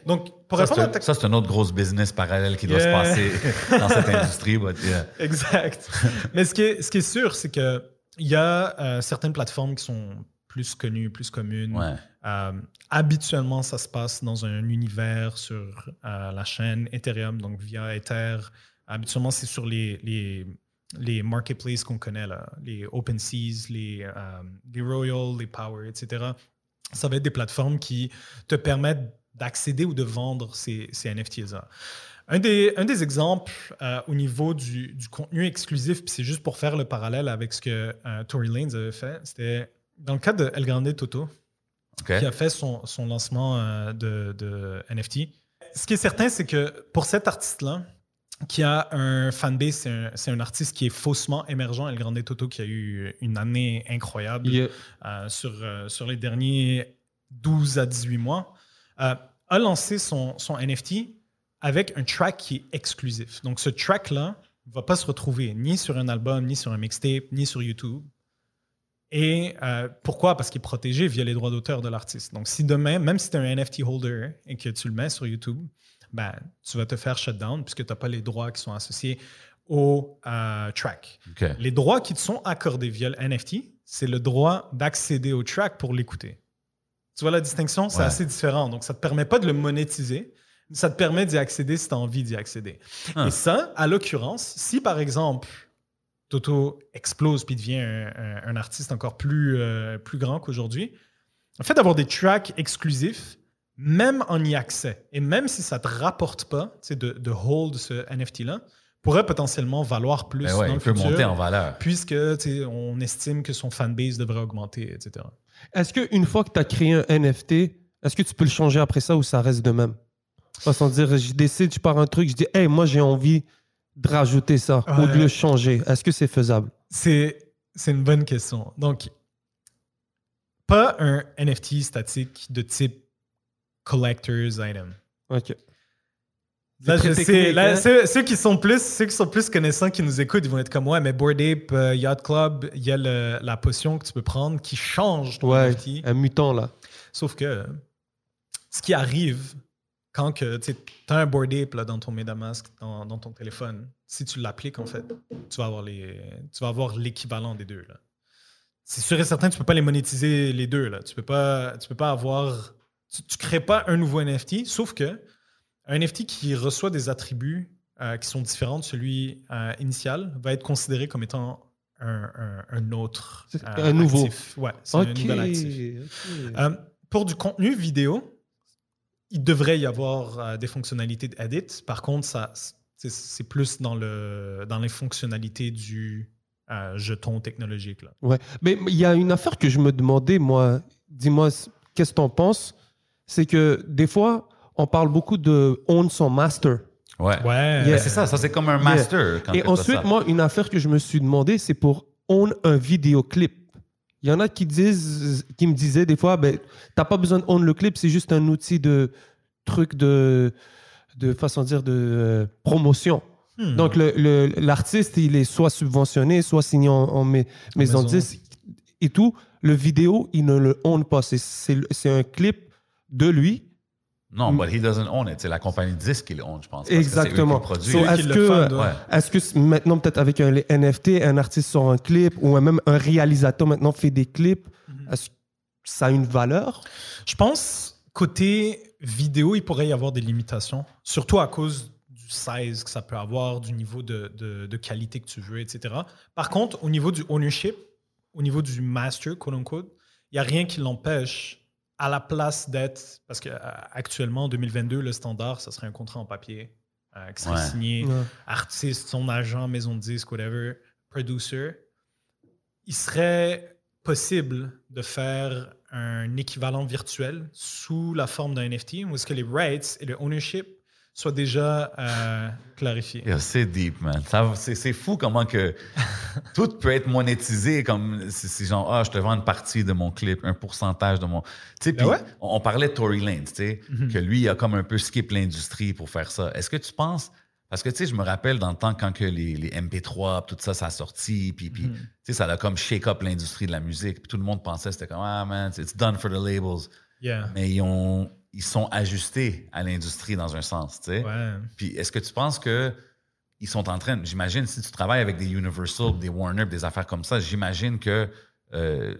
Donc, pour Ça, répondre à ta ça, c'est un autre gros business parallèle qui doit Yeah. se passer dans cette industrie. yeah. Exact. Mais ce qui est, ce qui est sûr, c'est qu'il y a euh, certaines plateformes qui sont plus connues, plus communes. Ouais. Euh, habituellement, ça se passe dans un univers sur euh, la chaîne Ethereum, donc via Ether. Habituellement, c'est sur les, les, les marketplaces qu'on connaît, là, les OpenSeas, les, euh, les Royal, les Power, etc. Ça va être des plateformes qui te permettent d'accéder ou de vendre ces, ces NFTs-là. Un des, un des exemples euh, au niveau du, du contenu exclusif, puis c'est juste pour faire le parallèle avec ce que euh, Tory Lanez avait fait, c'était dans le cas de El Grande Toto, qui a fait son, son lancement euh, de, de NFT. Ce qui est certain, c'est que pour cet artiste-là, qui a un fanbase, c'est un, c'est un artiste qui est faussement émergent, El Grande Toto, qui a eu une année incroyable euh, sur, euh, sur les derniers 12 à 18 mois, euh, a lancé son, son NFT avec un track qui est exclusif. Donc, ce track-là ne va pas se retrouver ni sur un album, ni sur un mixtape, ni sur YouTube. Et euh, pourquoi? Parce qu'il est protégé via les droits d'auteur de l'artiste. Donc, si demain, même si tu es un NFT holder et que tu le mets sur YouTube, ben, tu vas te faire shut down puisque tu n'as pas les droits qui sont associés au euh, track. Les droits qui te sont accordés via le NFT, c'est le droit d'accéder au track pour l'écouter. Tu vois la distinction? C'est Ouais. assez différent. Donc, ça ne te permet pas de le monétiser. Ça te permet d'y accéder si tu as envie d'y accéder. Ah. Et ça, à l'occurrence, si par exemple, Toto explose puis devient un, un- un artiste encore plus, euh, plus grand qu'aujourd'hui, le fait d'avoir des tracks exclusifs, même en y accès, et même si ça ne te rapporte pas tu sais, de, de hold ce NFT-là, pourrait potentiellement valoir plus Ben ouais, dans il le peut futur monter en valeur. puisque on estime que son fanbase devrait augmenter, etc. Est-ce qu'une fois que tu as créé un NFT, est-ce que tu peux le changer après ça ou ça reste de même? Sans dire, je décide, je pars un truc, je dis, hey, moi j'ai envie de rajouter ça ou de Ouais. le changer? Est-ce que c'est faisable? C'est, une bonne question. Donc, pas un NFT statique de type collector's item. Ok. Là, je sais, là, hein? ceux, ceux qui sont plus, ceux qui sont plus connaissants, qui nous écoutent, ils vont être comme ouais, mais Board Ape, euh, Yacht Club, il y a le- la potion que tu peux prendre qui change ton Ouais, NFT. un mutant là. Sauf que ce qui arrive quand que tu as un Board Ape là, dans ton MetaMask, dans, dans ton téléphone, si tu l'appliques, en fait, tu vas avoir les, tu vas avoir l'équivalent des deux. là. C'est sûr et certain, tu peux pas les monétiser les deux. Là. Tu peux pas, tu peux pas avoir, tu, tu crées pas un nouveau NFT, sauf que un NFT qui reçoit des attributs euh, qui sont différents de celui euh, initial va être considéré comme étant un, un- un autre euh, un nouveau. actif. Ouais, c'est un nouvel actif. ok. Euh, pour du contenu vidéo, il devrait y avoir euh, des fonctionnalités d'edit. Par contre, ça, c'est, c'est plus dans, le, dans les fonctionnalités du euh, jeton technologique. Là. Ouais. Mais il y a une affaire que je me demandais, moi. Dis-moi, qu'est-ce que t'en penses? C'est que des fois, on parle beaucoup de own son master. Ouais. Ouais. C'est ça, ça c'est comme un master. Quand Et ensuite, ça. moi, une affaire que je me suis demandé, c'est pour own un vidéoclip. Il y en a qui disent, qui me disaient des fois, ben, t'as pas besoin de own le clip, c'est juste un outil de truc de, de façon de dire de euh, promotion. Hmm. Donc le- le- l'artiste, il est soit subventionné, soit signé en, en mai- maison de maison. disque et tout. Le vidéo, il ne le own pas. C'est un clip de lui. Non, but he doesn't own it. C'est la compagnie de disques qui le own, je pense. parce que c'est eux qui le Exactement. So, est-ce que, ouais. Est-ce maintenant, peut-être avec un les NFT, un artiste sort un clip ou même un réalisateur maintenant fait des clips, Mhm. est-ce que ça a une valeur? Je pense, côté vidéo, il pourrait y avoir des limitations, surtout à cause du size que ça peut avoir, du niveau de, de- de qualité que tu veux, etc. Par contre, au niveau du ownership, au niveau du master, quote unquote, il n'y a rien qui l'empêche à la place d'être, parce qu'actuellement, en 2022, le standard, ça serait un contrat en papier euh, qui serait Ouais. signé Ouais. artiste, son agent, maison de disque, whatever, producer, il serait possible de faire un équivalent virtuel sous la forme d'un NFT où est-ce que les rights et le ownership soient déjà euh, clarifiés. Yeah, c'est deep, man. C'est c'est fou comment que tout peut être monétisé comme c'est genre ah je te vends une partie de mon clip, un pourcentage de mon. Tu sais, Ben puis ouais. on, on parlait de Tory Lanez, tu sais, Mhm. que lui il a comme un peu skip l'industrie pour faire ça. Est-ce que tu penses parce que tu sais, je me rappelle dans le temps quand que les, les MP3, tout ça, ça a sorti, puis, puis Mhm. tu sais, ça a comme shake up l'industrie de la musique, puis tout le monde pensait c'était comme ah man, it's done for the labels, Yeah. mais ils ont ils sont ajustés à l'industrie dans un sens, tu sais. Ouais. Puis est-ce que tu penses que ils sont en train, j'imagine, si tu travailles avec des Universal, des Warner, des affaires comme ça, j'imagine que euh,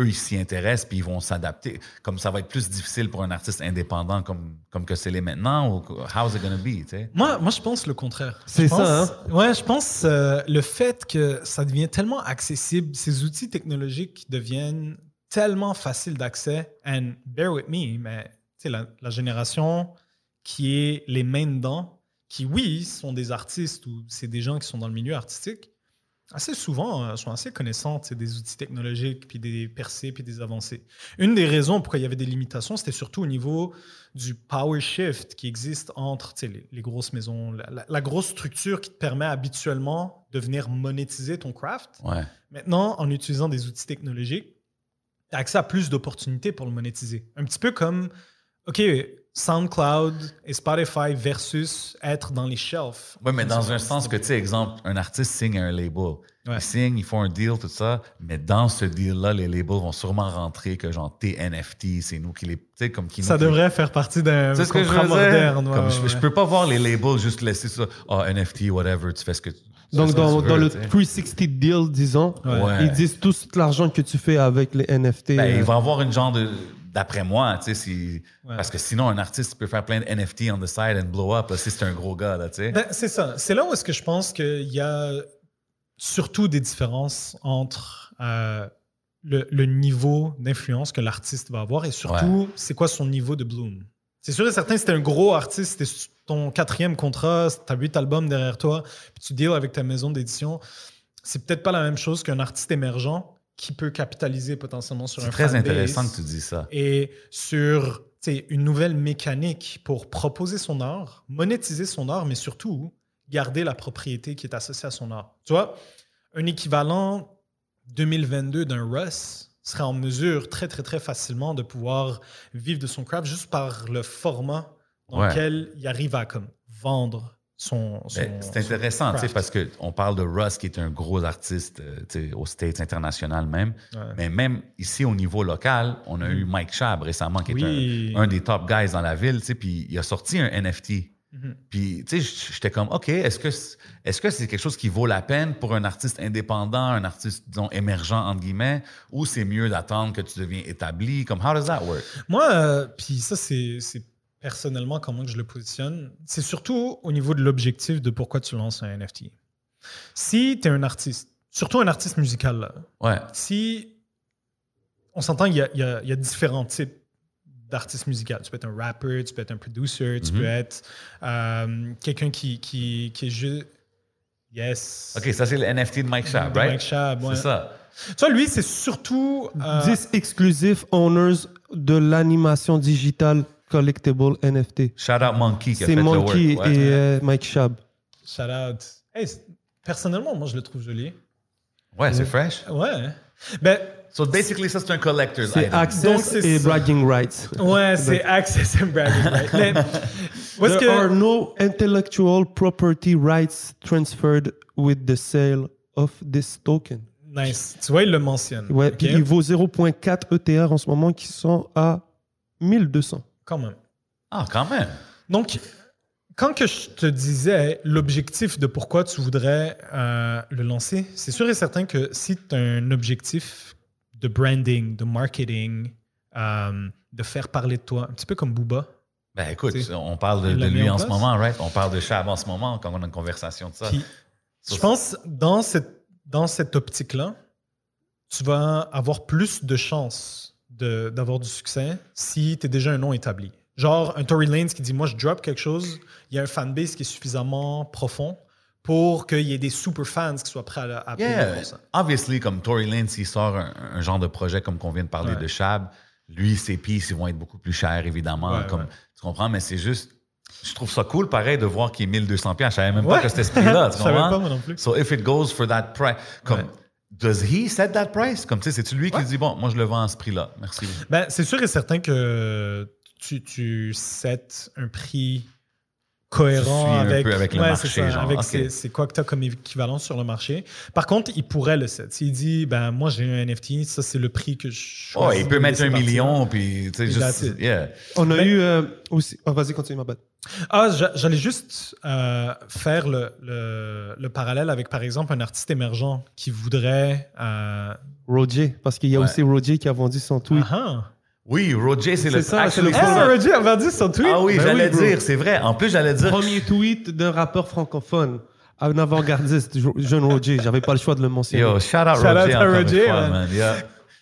eux, ils s'y intéressent puis ils vont s'adapter. Comme ça va être plus difficile pour un artiste indépendant comme, comme que c'est l'est maintenant ou how's it gonna be, tu sais? Moi, moi, je pense le contraire. C'est ça, pense- Ouais, je pense euh, le fait que ça devient tellement accessible, ces outils technologiques deviennent tellement faciles d'accès. And bear with me, mais la, la génération qui est les mains dedans, qui, oui, sont des artistes ou c'est des gens qui sont dans le milieu artistique, assez souvent euh, sont assez sais, des outils technologiques, puis des percées, puis des avancées. Une des raisons pourquoi il y avait des limitations, c'était surtout au niveau du power shift qui existe entre les, les grosses maisons, la, la- la grosse structure qui te permet habituellement de venir monétiser ton craft. Ouais. Maintenant, en utilisant des outils technologiques, tu as accès à plus d'opportunités pour le monétiser. Un petit peu comme, OK, SoundCloud et Spotify versus être dans les shelves. Oui, mais dans un sens que, tu sais, exemple, un artiste signe à un label. Ouais. Ils signent, ils font un deal, tout ça, mais dans ce deal-là, les labels vont sûrement rentrer que genre tes NFT, c'est nous qui les. Tu sais, comme qui Ça nous qui- devrait faire partie d'un sais ce que je contrat moderne. ouais, Comme ouais, je, je peux pas voir les labels juste laisser ça. Ah, NFT, whatever, tu fais ce que tu Donc, dans, tu dans veux, le tu sais. 360 deal, disons, Ouais. ils disent tout l'argent que tu fais avec les NFT. Ben, euh, il va avoir une genre de. D'après moi, tu sais, si. Ouais. Parce que sinon, un artiste peut faire plein de NFT on the side and blow up, là, si c'est un gros gars, là, tu sais. Ben, c'est ça. C'est là où est-ce que je pense qu'il y a surtout des différences entre euh, le, le niveau d'influence que l'artiste va avoir et surtout, c'est quoi son niveau de bloom. C'est sûr et certain, si t'es un gros artiste, c'était ton quatrième contrat, t'as huit albums derrière toi, puis tu deals avec ta maison d'édition, c'est peut-être pas la même chose qu'un artiste émergent qui peut capitaliser potentiellement sur un C'est très fanbase intéressant que tu dis ça. et sur une nouvelle mécanique pour proposer son art, monétiser son art, mais surtout garder la propriété qui est associée à son art. Tu vois, un équivalent 2022 d'un Russ serait en mesure très, très, très facilement de pouvoir vivre de son craft juste par le format dans Ouais. lequel il arrive à comme, vendre son, son- Ben, c'est son intéressant, sais, craft. parce qu'on parle de Russ, qui est un gros artiste euh, aux States international même. Ouais. Mais même ici, au niveau local, on a eu Mike Chab récemment, qui est un, un des top guys dans la ville, puis il a sorti un NFT. Mhm. Puis, tu sais, j'étais comme, OK, est-ce que c'est est-ce que c'est quelque chose qui vaut la peine pour un artiste indépendant, un artiste, disons, émergent, entre guillemets, ou c'est mieux d'attendre que tu deviens établi? Comme, how does that work? Moi, euh, puis ça, c'est c'est personnellement comment que je le positionne. C'est surtout au niveau de l'objectif de pourquoi tu lances un NFT. Si tu es un artiste, surtout un artiste musical, là, Ouais. si on s'entend, il y a, il y a- y a différents types d'artistes musicaux. Tu peux être un rapper, tu peux être un producer, tu Mhm. peux être euh, quelqu'un qui, qui, qui est juste. Yes. OK, ça, c'est le NFT de Mike right? Mike ouais. C'est ça. Tu vois, lui, c'est surtout. euh, 10 exclusifs owners de l'animation digitale collectible NFT. Shout out Monkey qui a C'est fait Monkey le work. ouais. et euh, Mike Shab. Shout out. Hey, personnellement, moi, je le trouve joli. Ouais, c'est fresh. Ouais. Ben, So, basically, ça, c'est un collector's C'est item. Donc, Access c'est et ça. Bragging Rights. ouais, c'est Access and Bragging Right. Mais, où est-ce There are que. no intellectual property rights transferred with the sale of this token. Nice. Tu vois, il le mentionne. Ouais, Ok? puis il vaut 0.4 ETR en ce moment qui sont à 1200. Quand même. Ah, quand même. Donc, quand que je te disais l'objectif de pourquoi tu voudrais euh, le lancer, c'est sûr et certain que si tu as un objectif de branding, de marketing, euh, de faire parler de toi, un petit peu comme Booba. Ben écoute, on parle de, lui en en ce moment, right? On parle de Chab en ce moment quand on a une conversation de ça. Puis, je pense dans cette, dans cette optique-là, tu vas avoir plus de chances d'avoir du succès si tu es déjà un nom établi. Genre un Tory Lanez qui dit Moi, je drop quelque chose, il y a un fanbase qui est suffisamment profond pour qu'il y ait des super fans qui soient prêts à, à payer pour ça. obviously, comme Tory Lane, s'il sort un, un genre de projet comme qu'on vient de parler Ouais. de Chab, lui, ses pistes, ils vont être beaucoup plus chers, évidemment. Ouais, comme, ouais. Tu comprends? Mais c'est juste, je trouve ça cool, pareil, de voir qu'il est 1200 pièces. Je savais même pas que c'était ce prix-là, tu Je savais comprends? pas, moi non plus. So if it goes for that price, comme. Does he set that price? Comme, tu sais, c'est-tu lui Ouais. qui dit, bon, moi, je le vends à ce prix-là. Merci. Ben, c'est sûr et certain que tu, tu sets un prix cohérent avec, avec le Ouais, marché, c'est ça, genre, avec ok. c'est, c'est quoi que tu as comme équivalent sur le marché. Par contre, il pourrait le set. S'il dit, ben moi j'ai un NFT, ça c'est le prix que je Oh, il peut mettre un partir. million, puis, tu sais, yeah. On a eu euh, aussi. oh, Vas-y, continue, ma bad. Ah, j'a- j'allais juste euh, faire le, le- le parallèle avec, par exemple, un artiste émergent qui voudrait. euh, Roger, parce qu'il y a Ouais. aussi Roger qui a vendu son tweet. ah, Oui, Roger, c'est le, C'est ça, c'est le- c'est Ah, ça. Reggie a vendu son tweet. Ah oui, Ben j'allais oui, dire, c'est vrai. En plus, j'allais dire, Premier tweet d'un rappeur francophone, un avant-gardiste, jeune Roger. J'avais pas le choix de le mentionner. Yo, shout out Shout out Roger. à Roger, fois, man. Yeah.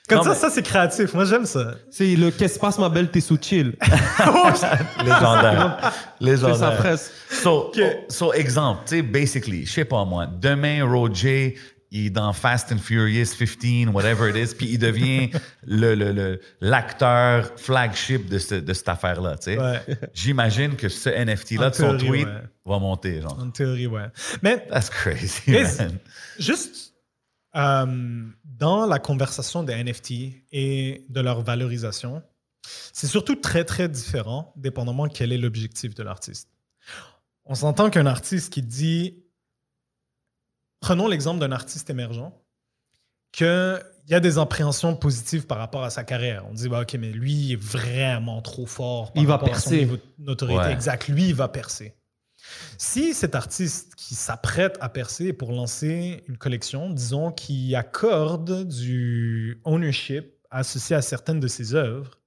Comme Non, ça, mais- ça c'est créatif. Moi j'aime ça. C'est le Qu'est-ce qui se passe, ma belle, t'es sous chill. Légendaire. C'est sa Légendaire. presse. So, so, exemple, tu sais, basically, je sais pas moi, demain, Roger, il est dans Fast and Furious 15, whatever it is, puis il devient le, le, le- l'acteur flagship de, ce- de cette affaire-là. Ouais. J'imagine que ce NFT-là de son tweet ouais. va monter, genre. En théorie, ouais. Mais That's crazy, Mais man. juste euh, dans la conversation des NFT et de leur valorisation, c'est surtout très, très différent, dépendamment quel est l'objectif de l'artiste. On s'entend qu'un artiste qui dit, prenons l'exemple d'un artiste émergent, qu'il y a des appréhensions positives par rapport à sa carrière. On dit, bah, OK, mais lui, il est vraiment trop fort. Par Il va rapport à son percer. niveau. Ouais. Exact, lui, il va percer. Si cet artiste qui s'apprête à percer pour lancer une collection, disons, qui accorde du ownership associé à certaines de ses œuvres,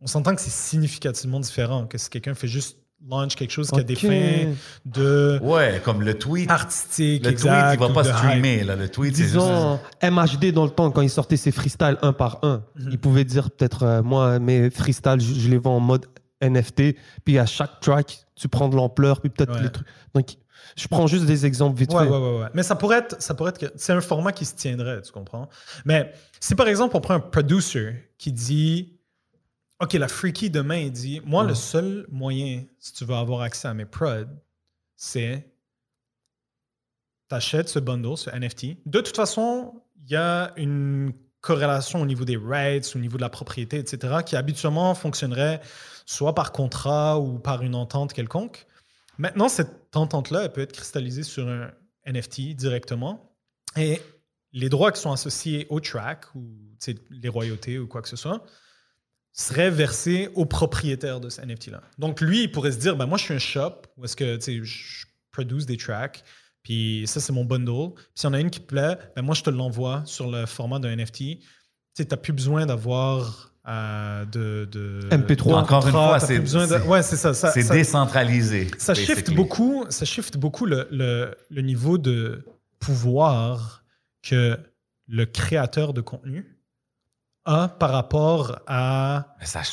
on s'entend que c'est significativement différent que si quelqu'un fait juste launch quelque chose qui a des fins de Ouais, comme le tweet. artistique, Le exact, tweet, il va pas hype. streamer, là. Le tweet, c'est juste. Disons, MHD dans le temps, quand il sortait ses freestyles un par un, Mhm. il pouvait dire peut-être, euh, moi, mes freestyles, je, je les vends en mode NFT, puis à chaque track, tu prends de l'ampleur, puis peut-être Ouais. les trucs. Donc, je prends juste des exemples vite Ouais, fait. ouais, ouais, ouais. Mais ça pourrait être, ça pourrait être que c'est un format qui se tiendrait, tu comprends? Mais si par exemple on prend un producer qui dit OK, la freaky demain, il dit Moi, le seul moyen, si tu veux avoir accès à mes prods, c'est t'achètes ce bundle, ce NFT. De toute façon, il y a une corrélation au niveau des rights, au niveau de la propriété, etc., qui habituellement fonctionnerait soit par contrat ou par une entente quelconque. Maintenant, cette entente-là, elle peut être cristallisée sur un NFT directement. Et les droits qui sont associés au track, ou les royautés ou quoi que ce soit, seraient versés au propriétaire de ce NFT-là. Donc, lui, il pourrait se dire, ben, moi, je suis un shop où est-ce que tu sais, je produce des tracks, puis ça, c'est mon bundle. Puis s'il y en a une qui te plaît, ben, moi, je te l'envoie sur le format d'un NFT. Tu n'as plus besoin d'avoir euh, de, de- MP3. de Encore une fois, c'est- de- Ouais, ça. ça ça- décentralisé. ça shift beaucoup, ça shift beaucoup le, le- le niveau de pouvoir que le créateur de contenu a par rapport à,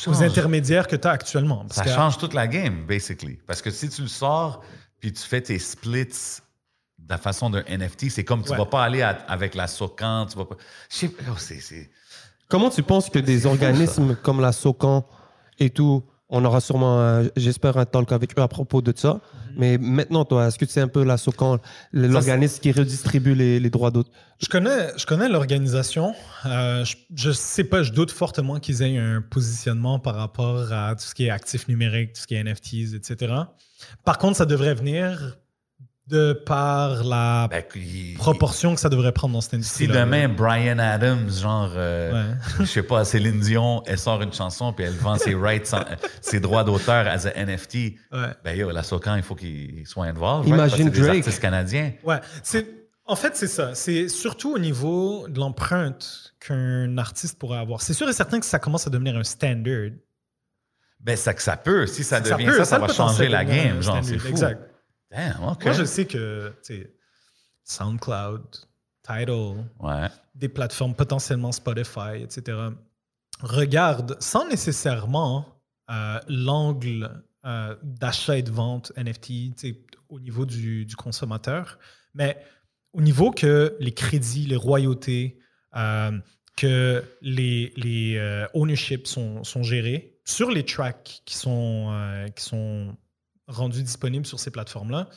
aux intermédiaires que tu as actuellement. Parce Ça que- change toute la game, basically. Parce que si tu le sors, puis tu fais tes splits de la façon d'un NFT, c'est comme tu Ouais. vas pas aller à- avec la Socan, tu vas pas... Je sais oh, c'est... c'est- Comment tu penses que des organismes comme la SOCAN et tout, on aura sûrement, euh, j'espère, un talk avec eux à propos de ça. Mhm. Mais maintenant, toi, est-ce que tu sais un peu la SOCAN, l'organisme qui redistribue les, les droits d'autres? Je connais, je connais l'organisation. Euh, je, je sais pas, je doute fortement qu'ils aient un positionnement par rapport à tout ce qui est actifs numériques, tout ce qui est NFTs, etc. Par contre, ça devrait venir de par la Ben, il- proportion que ça devrait prendre dans cette industrie. Si demain, Brian Adams, genre, euh, Ouais. je sais pas, Céline Dion, elle sort une chanson puis elle vend ses rights, ses droits d'auteur as a NFT, Ouais. ben yo, la Socan, il faut qu'il soit involved. Imagine right? Parce que c'est des Drake. artistes canadiens. Ouais, c'est en fait c'est ça. C'est surtout au niveau de l'empreinte qu'un artiste pourrait avoir. C'est sûr et certain que ça commence à devenir un standard. Ben, ça, que ça peut. Si ça devient peut, ça, ça, a le va changer la game. Genre, c'est fou. Exact. Damn, OK. Moi, je sais que SoundCloud, Tidal, Ouais. des plateformes potentiellement Spotify, etc. Regarde, sans nécessairement euh, l'angle euh, d'achat et de vente NFT au niveau du, du consommateur, mais au niveau que les crédits, les royautés, euh, que les, les ownerships sont, sont gérés sur les tracks qui sont, qui sont rendus disponibles sur ces plateformes-là,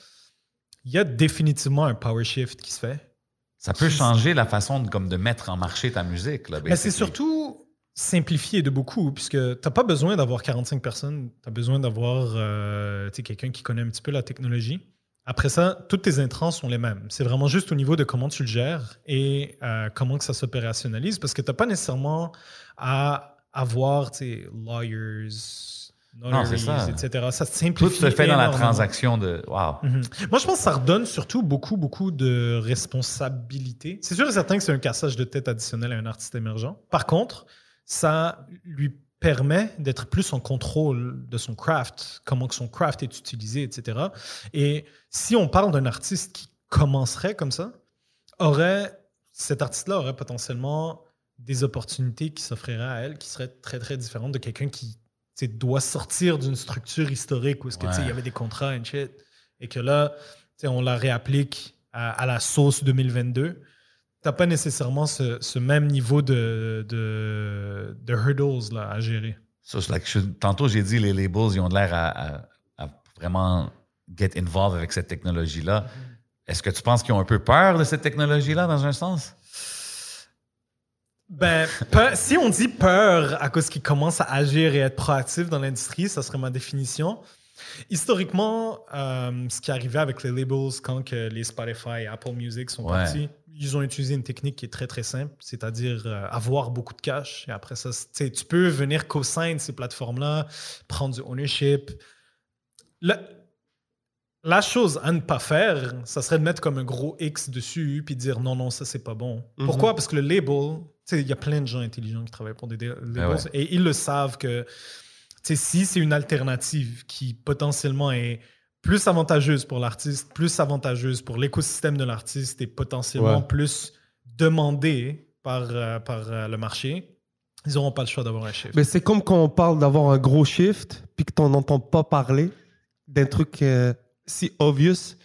il y a définitivement un power shift qui se fait. Ça peut changer la façon de, comme de mettre en marché ta musique. Là, Mais c'est surtout simplifié de beaucoup, puisque tu n'as pas besoin d'avoir 45 personnes, tu as besoin d'avoir euh, quelqu'un qui connaît un petit peu la technologie. Après ça, toutes tes intrants sont les mêmes. C'est vraiment juste au niveau de comment tu le gères et euh, comment que ça s'opérationnalise, parce que tu n'as pas nécessairement à avoir lawyers, Non, c'est notaries, ça. etc. Ça Tout se fait dans la transaction de. Wow. Mhm. Moi, je pense que ça redonne surtout beaucoup, beaucoup de responsabilité. C'est sûr et certain que c'est un cassage de tête additionnel à un artiste émergent. Par contre, ça lui permet d'être plus en contrôle de son craft, comment que son craft est utilisé, etc. Et si on parle d'un artiste qui commencerait comme ça, aurait cet artiste-là aurait potentiellement des opportunités qui s'offriraient à elle qui seraient très, très différentes de quelqu'un qui doit sortir d'une structure historique où est-ce tu sais, il y Ouais. avait des contrats et shit, et que là, tu on la réapplique à, à la sauce 2022. T'as pas nécessairement ce, ce même niveau de, de, de hurdles là, à gérer. Ça, je- tantôt, j'ai dit les labels, ils ont l'air à, à- à vraiment get involved avec cette technologie-là. Est-ce que tu penses qu'ils ont un peu peur de cette technologie-là, dans un sens? Ben, peur- si on dit peur à cause qu'ils commencent à agir et être proactifs dans l'industrie, ça serait ma définition. Historiquement, euh, ce qui arrivait avec les labels quand que les Spotify et Apple Music sont Ouais. partis, ils ont utilisé une technique qui est très très simple, c'est-à-dire euh, avoir beaucoup de cash. Et après ça, tu peux venir co-sign ces plateformes-là, prendre du ownership. La, la chose à ne pas faire, ça serait de mettre comme un gros X dessus puis dire non, non, ça c'est pas bon. Mhm. Pourquoi? Parce que le label, il y a plein de gens intelligents qui travaillent pour des Ben ouais. et ils le savent que tu si c'est une alternative qui potentiellement est plus avantageuse pour l'artiste, plus avantageuse pour l'écosystème de l'artiste et potentiellement Ouais. plus demandée par, euh, par euh, le marché, ils n'auront pas le choix d'avoir un chiffre. Mais c'est comme quand on parle d'avoir un gros shift, puis que t'en entends pas parler d'un truc euh, si obvious,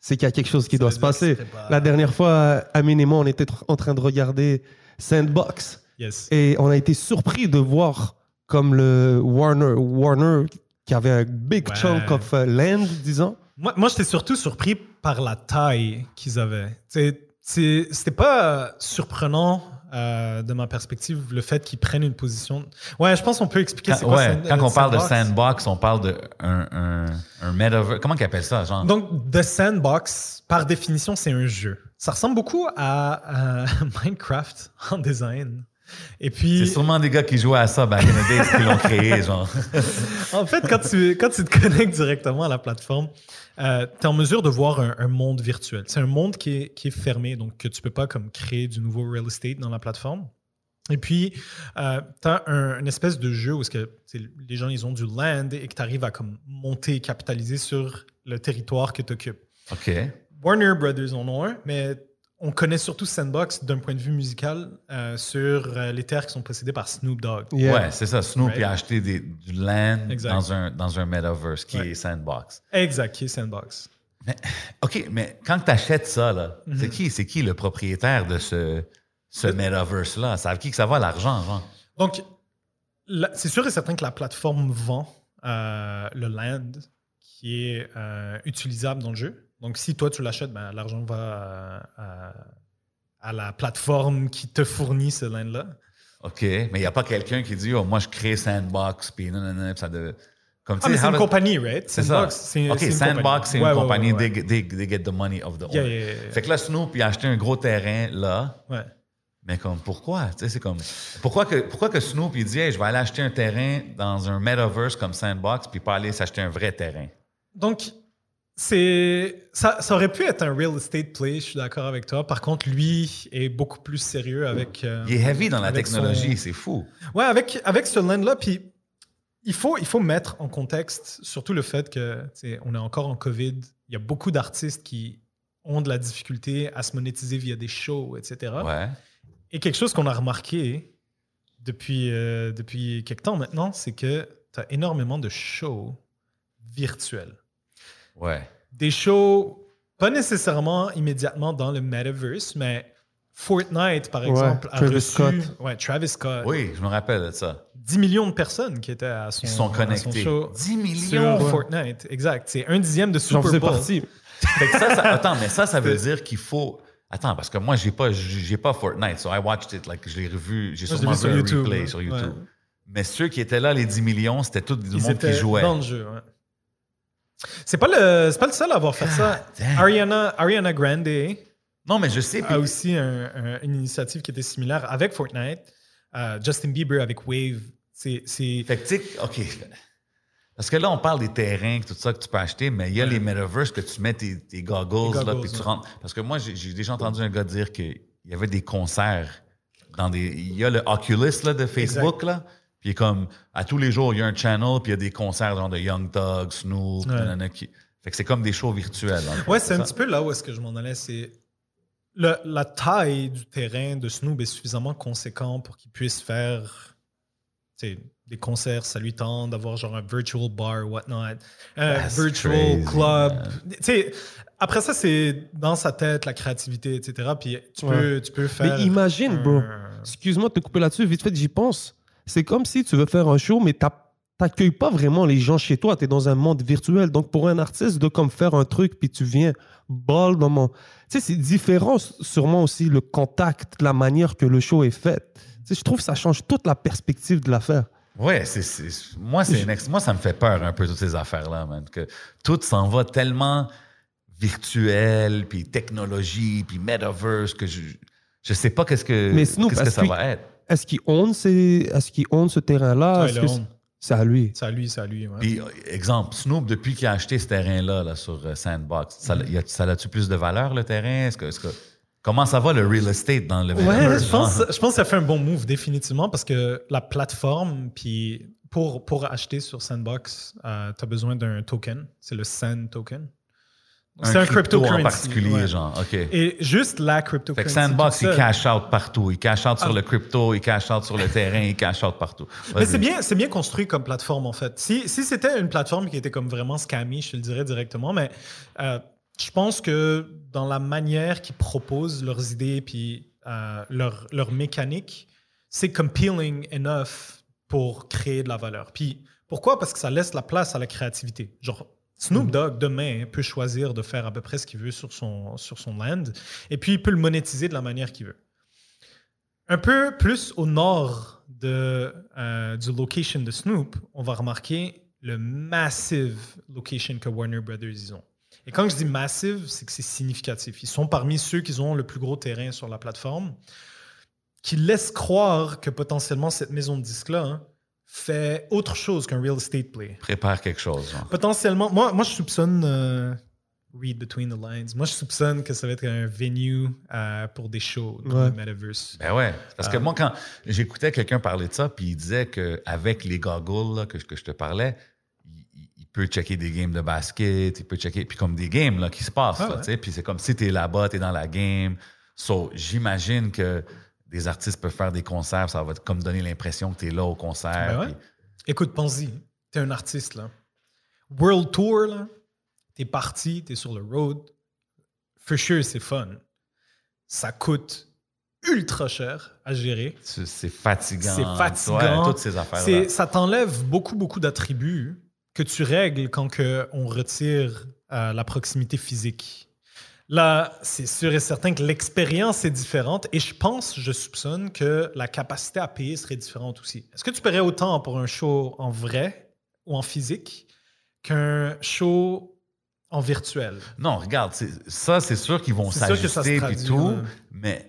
c'est qu'il y a quelque chose qui Ça doit se passer. pas- La dernière fois, Amine et moi, on était en train de regarder Sandbox Yes. et on a été surpris de voir comme le Warner, Warner qui avait un big Ouais. chunk of uh, land, disons. Moi, moi j'étais surtout surpris par la taille qu'ils avaient. C'était pas surprenant euh, de ma perspective le fait qu'ils prennent une position. Ouais, je pense qu'on peut expliquer c'est Quand, quoi ouais, Sand- quand euh, on parle de Sandbox. sandbox, on parle de un, un, un metaverse. Comment qu'ils appellent ça? Genre? Donc, The Sandbox, par définition, c'est un jeu. Ça ressemble beaucoup à, à Minecraft en design. Et c'est puis, sûrement des gars qui jouaient à ça back in the days qui l'ont créé, genre. en fait, quand tu, quand tu te connectes directement à la plateforme, tu es en mesure de voir un, un monde virtuel. C'est un monde qui est, qui est fermé, donc que tu peux pas comme créer du nouveau real estate dans la plateforme. Et puis, tu as un, une espèce de jeu où que les gens ils ont du land et que tu arrives à comme monter et capitaliser sur le territoire que tu occupes. OK. Warner Brothers en ont un, mais on connaît surtout Sandbox d'un point de vue musical euh, sur euh, les terres qui sont possédées par Snoop Dogg. Yeah. Ouais, c'est ça. Snoop Right. a acheté des, du land Exact. dans un, dans un metaverse qui Ouais. est sandbox. Exact, qui est Sandbox. OK, mais quand tu achètes ça, là, Mhm. c'est qui, c'est qui le propriétaire de ce, ce metaverse-là? Ça veut qui que ça va l'argent, genre? Donc, la- c'est sûr et certain que la plateforme vend euh, le land qui est euh, utilisable dans le jeu. Donc, si toi, tu l'achètes, ben, l'argent va euh, à, à la plateforme qui te fournit ce land-là. OK, mais il n'y a pas quelqu'un qui dit, oh, moi, je crée Sandbox, puis non, non, non, ça de... Comme, Ah, mais c'est une does- compagnie, right? C'est ça. Sandbox, c'est OK, Sandbox, c'est une ouais, compagnie, ouais, ouais. They, they- they get the money of the owner. yeah, yeah, yeah. Fait que là, Snoop, il a acheté un gros terrain là. Ouais. Mais comme, pourquoi? Tu sais, c'est comme, pourquoi que, pourquoi que Snoop, il dit, Hey, je vais aller acheter un terrain dans un metaverse comme Sandbox, puis pas aller s'acheter un vrai terrain? Donc, c'est ça, ça aurait pu être un real estate play, je suis d'accord avec toi. Par contre, lui est beaucoup plus sérieux avec. euh, Il est heavy dans la technologie, son- c'est fou. Ouais, avec, avec ce land-là, puis il faut, il faut mettre en contexte surtout le fait que on est encore en COVID. Il y a beaucoup d'artistes qui ont de la difficulté à se monétiser via des shows, etc. Ouais. Et quelque chose qu'on a remarqué depuis, euh, depuis quelque temps maintenant, c'est que tu as énormément de shows virtuels. Ouais. Des shows, pas nécessairement immédiatement dans le metaverse, mais Fortnite, par Ouais, exemple, a Travis reçu Scott. Ouais, Travis Scott. Oui, je me rappelle de ça. 10 millions de personnes qui étaient à son, Ils sont à son connectés. show 10 millions! sur Fortnite. Exact. C'est un dixième de Super Bowl. partie. Fait que ça, ça- attends, mais ça, ça veut dire qu'il faut. Attends, parce que moi, j'ai pas, j'ai pas Fortnite, so I watched it, like, je l'ai revu, j'ai sûrement vu sur un YouTube, replay ouais. sur YouTube. Ouais. Mais ceux qui étaient là, les 10 millions, c'était tout du Ils monde qui jouait. dans le jeu. ouais. C'est pas le, c'est pas le seul à avoir fait ça. damn. Ariana, Ariana Grande Non, mais je sais. puis- a aussi un- un- une initiative qui était similaire avec Fortnite. Euh, Justin Bieber avec Wave. C'est, Fait que, tu sais, OK. Parce que là, on parle des terrains, tout ça que tu peux acheter, mais il y a Ouais. les metaverse que tu mets tes, tes goggles, Les là, goggles, puis tu rentres. Parce que moi, j'ai j'ai déjà entendu un gars dire qu'il y avait des concerts dans des. Il y a le Oculus là, de Facebook, là. Puis comme, à tous les jours, il y a un channel, puis il y a des concerts genre de Young Thug, Snoop, Ouais. nanana, qui... Fait que c'est comme des shows virtuels. fond, Ouais, c'est un ça? petit peu là où est-ce que je m'en allais. C'est le- la taille du terrain de Snoop est suffisamment conséquent pour qu'il puisse faire des concerts, ça lui tente d'avoir genre un virtual bar, whatnot, un That's virtual crazy, club. man. Tu sais, après ça, c'est dans sa tête la créativité, etc. Puis tu Ouais. peux, tu peux faire. Mais imagine, bro. Excuse-moi de te couper là-dessus. Vite fait, j'y pense. C'est comme si tu veux faire un show, mais t'as- t'accueilles pas vraiment les gens chez toi. Tu es dans un monde virtuel. Donc, pour un artiste, de comme faire un truc, puis tu viens ball dans mon. Tu sais, c'est différent, sûrement aussi, le contact, la manière que le show est fait. Tu sais, je trouve que ça change toute la perspective de l'affaire. Ouais, c'est, c'est- moi, c'est moi, ça me fait peur un peu, toutes ces affaires-là, man. Que tout s'en va tellement virtuel, puis technologie, puis metaverse, que je, je sais pas qu'est-ce que, Mais Snoop, qu'est-ce que ça va être. Est-ce qu'il own, ces- qu'il own ce terrain-là? Ouais, own. c'est à lui? C'est à lui, c'est à lui. ouais. Puis, euh, exemple, Snoop, depuis qu'il a acheté ce terrain-là là, sur euh, Sandbox, ça, a-tu plus de valeur, le terrain? Est-ce que, est-ce que- comment ça va, le real estate dans le Ouais, je pense, je pense que ça fait un bon move, définitivement, parce que la plateforme, puis pour, pour acheter sur Sandbox, tu as besoin d'un token. C'est le Sand token. C'est un, crypto cryptocurrency. en particulier, ouais. genre. OK. Et juste la Fait que cryptocurrency. Sandbox, il cash out partout. Il cash out sur Ah. le crypto, il cash out sur le terrain, il cash out partout. Mais c'est bien, c'est bien construit comme plateforme, en fait. Si, si c'était une plateforme qui était comme vraiment scammy, je te le dirais directement, mais euh, je pense que dans la manière qu'ils proposent leurs idées puis euh, leur, leur mécanique, c'est compelling enough pour créer de la valeur. Puis pourquoi? Parce que ça laisse la place à la créativité. Genre, Snoop Dogg, demain, peut choisir de faire à peu près ce qu'il veut sur son, sur son land, et puis il peut le monétiser de la manière qu'il veut. Un peu plus au nord de, euh, du location de Snoop, on va remarquer le massive location que Warner Brothers ils ont. Et quand je dis massive, c'est que c'est significatif. Ils sont parmi ceux qui ont le plus gros terrain sur la plateforme, qui laissent croire que potentiellement cette maison de disques-là hein, fait autre chose qu'un real estate play. Prépare quelque chose, genre. Potentiellement, moi, moi je soupçonne, euh, read between the lines, moi je soupçonne que ça va être un venue euh, pour des shows dans Ouais. le metaverse. Ben ouais. Parce que Ah. moi, quand j'écoutais quelqu'un parler de ça, puis il disait qu'avec les goggles là, que, que je te parlais, il, peut checker des games de basket, il peut checker, puis comme des games là, qui se passent, Ah là, ouais. tu sais, puis c'est comme si tu es là-bas, tu es dans la game. So, j'imagine que des artistes peuvent faire des concerts, ça va te comme donner l'impression que tu es là au concert. Ben ouais. Écoute, pense-y, t'es un artiste là. World Tour, là, t'es parti, t'es sur le road. For sure, c'est fun. Ça coûte ultra cher à gérer. c'est c'est fatigant. C'est Ouais, fatigant. toutes ces affaires-là. C'est- Ça t'enlève beaucoup, beaucoup d'attributs que tu règles quand que on retire euh, la proximité physique. Là, c'est sûr et certain que l'expérience est différente et je pense, je soupçonne que la capacité à payer serait différente aussi. Est-ce que tu paierais autant pour un show en vrai ou en physique qu'un show en virtuel? Non, regarde, ça, c'est sûr qu'ils vont s'ajuster et tout, mais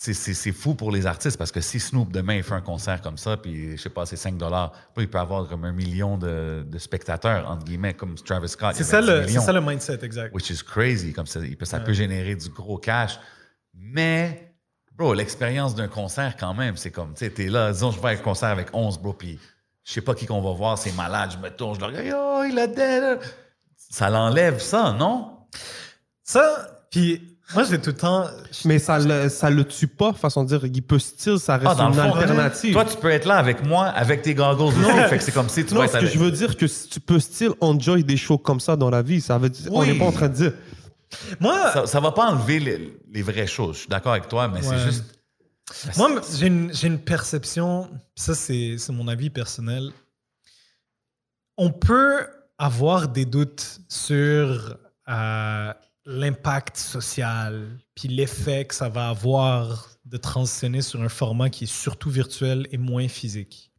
c'est- fou pour les artistes parce que si Snoop demain il fait un concert comme ça, puis je sais pas, c'est 5 dollars, il peut avoir comme un million de, de spectateurs, entre guillemets, comme Travis Scott. C'est ça, avait 10 le, ça mindset, exact. Which is crazy, comme ça, il peut- ça peut générer du gros cash. Mais, bro, l'expérience d'un concert, quand même, c'est comme, tu sais, t'es là, disons, je vais à un concert avec 11, bro, puis je sais pas qui qu'on va voir, c'est malade, je me tourne, je le regarde, oh, il a dead. Ça l'enlève, ça, non? Ça, puis moi, j'ai tout le temps. Mais ça le, ça le tue pas, façon de dire. Il peut still, ça reste Ah, dans une fond, alternative. Toi, tu peux être là avec moi, avec tes goggles aussi. fait que c'est comme si tu vas non, être ce que avec- je veux dire, que si tu peux still enjoy des shows comme ça dans la vie. Ça veut dire, on Oui. n'est pas en train de dire. Moi, Ça, ça va pas enlever les, les vraies choses. Je suis d'accord avec toi, mais Ouais. c'est juste. Moi, j'ai une, j'ai une perception, ça c'est c'est mon avis personnel. On peut avoir des doutes sur euh, l'impact social, puis l'effet que ça va avoir de transitionner sur un format qui est surtout virtuel et moins physique.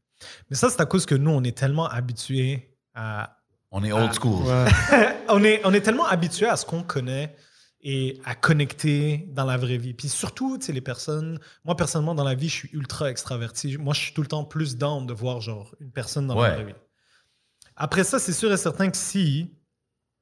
Mais ça, c'est à cause que nous, on est tellement habitués à On est old school. on est, on est tellement habitué à ce qu'on connaît et à connecter dans la vraie vie. Puis surtout, tu sais, les personnes, moi personnellement dans la vie, je suis ultra extraverti. Moi, je suis tout le temps plus down de voir genre une personne dans Ouais. la vraie vie. Après ça, c'est sûr et certain que si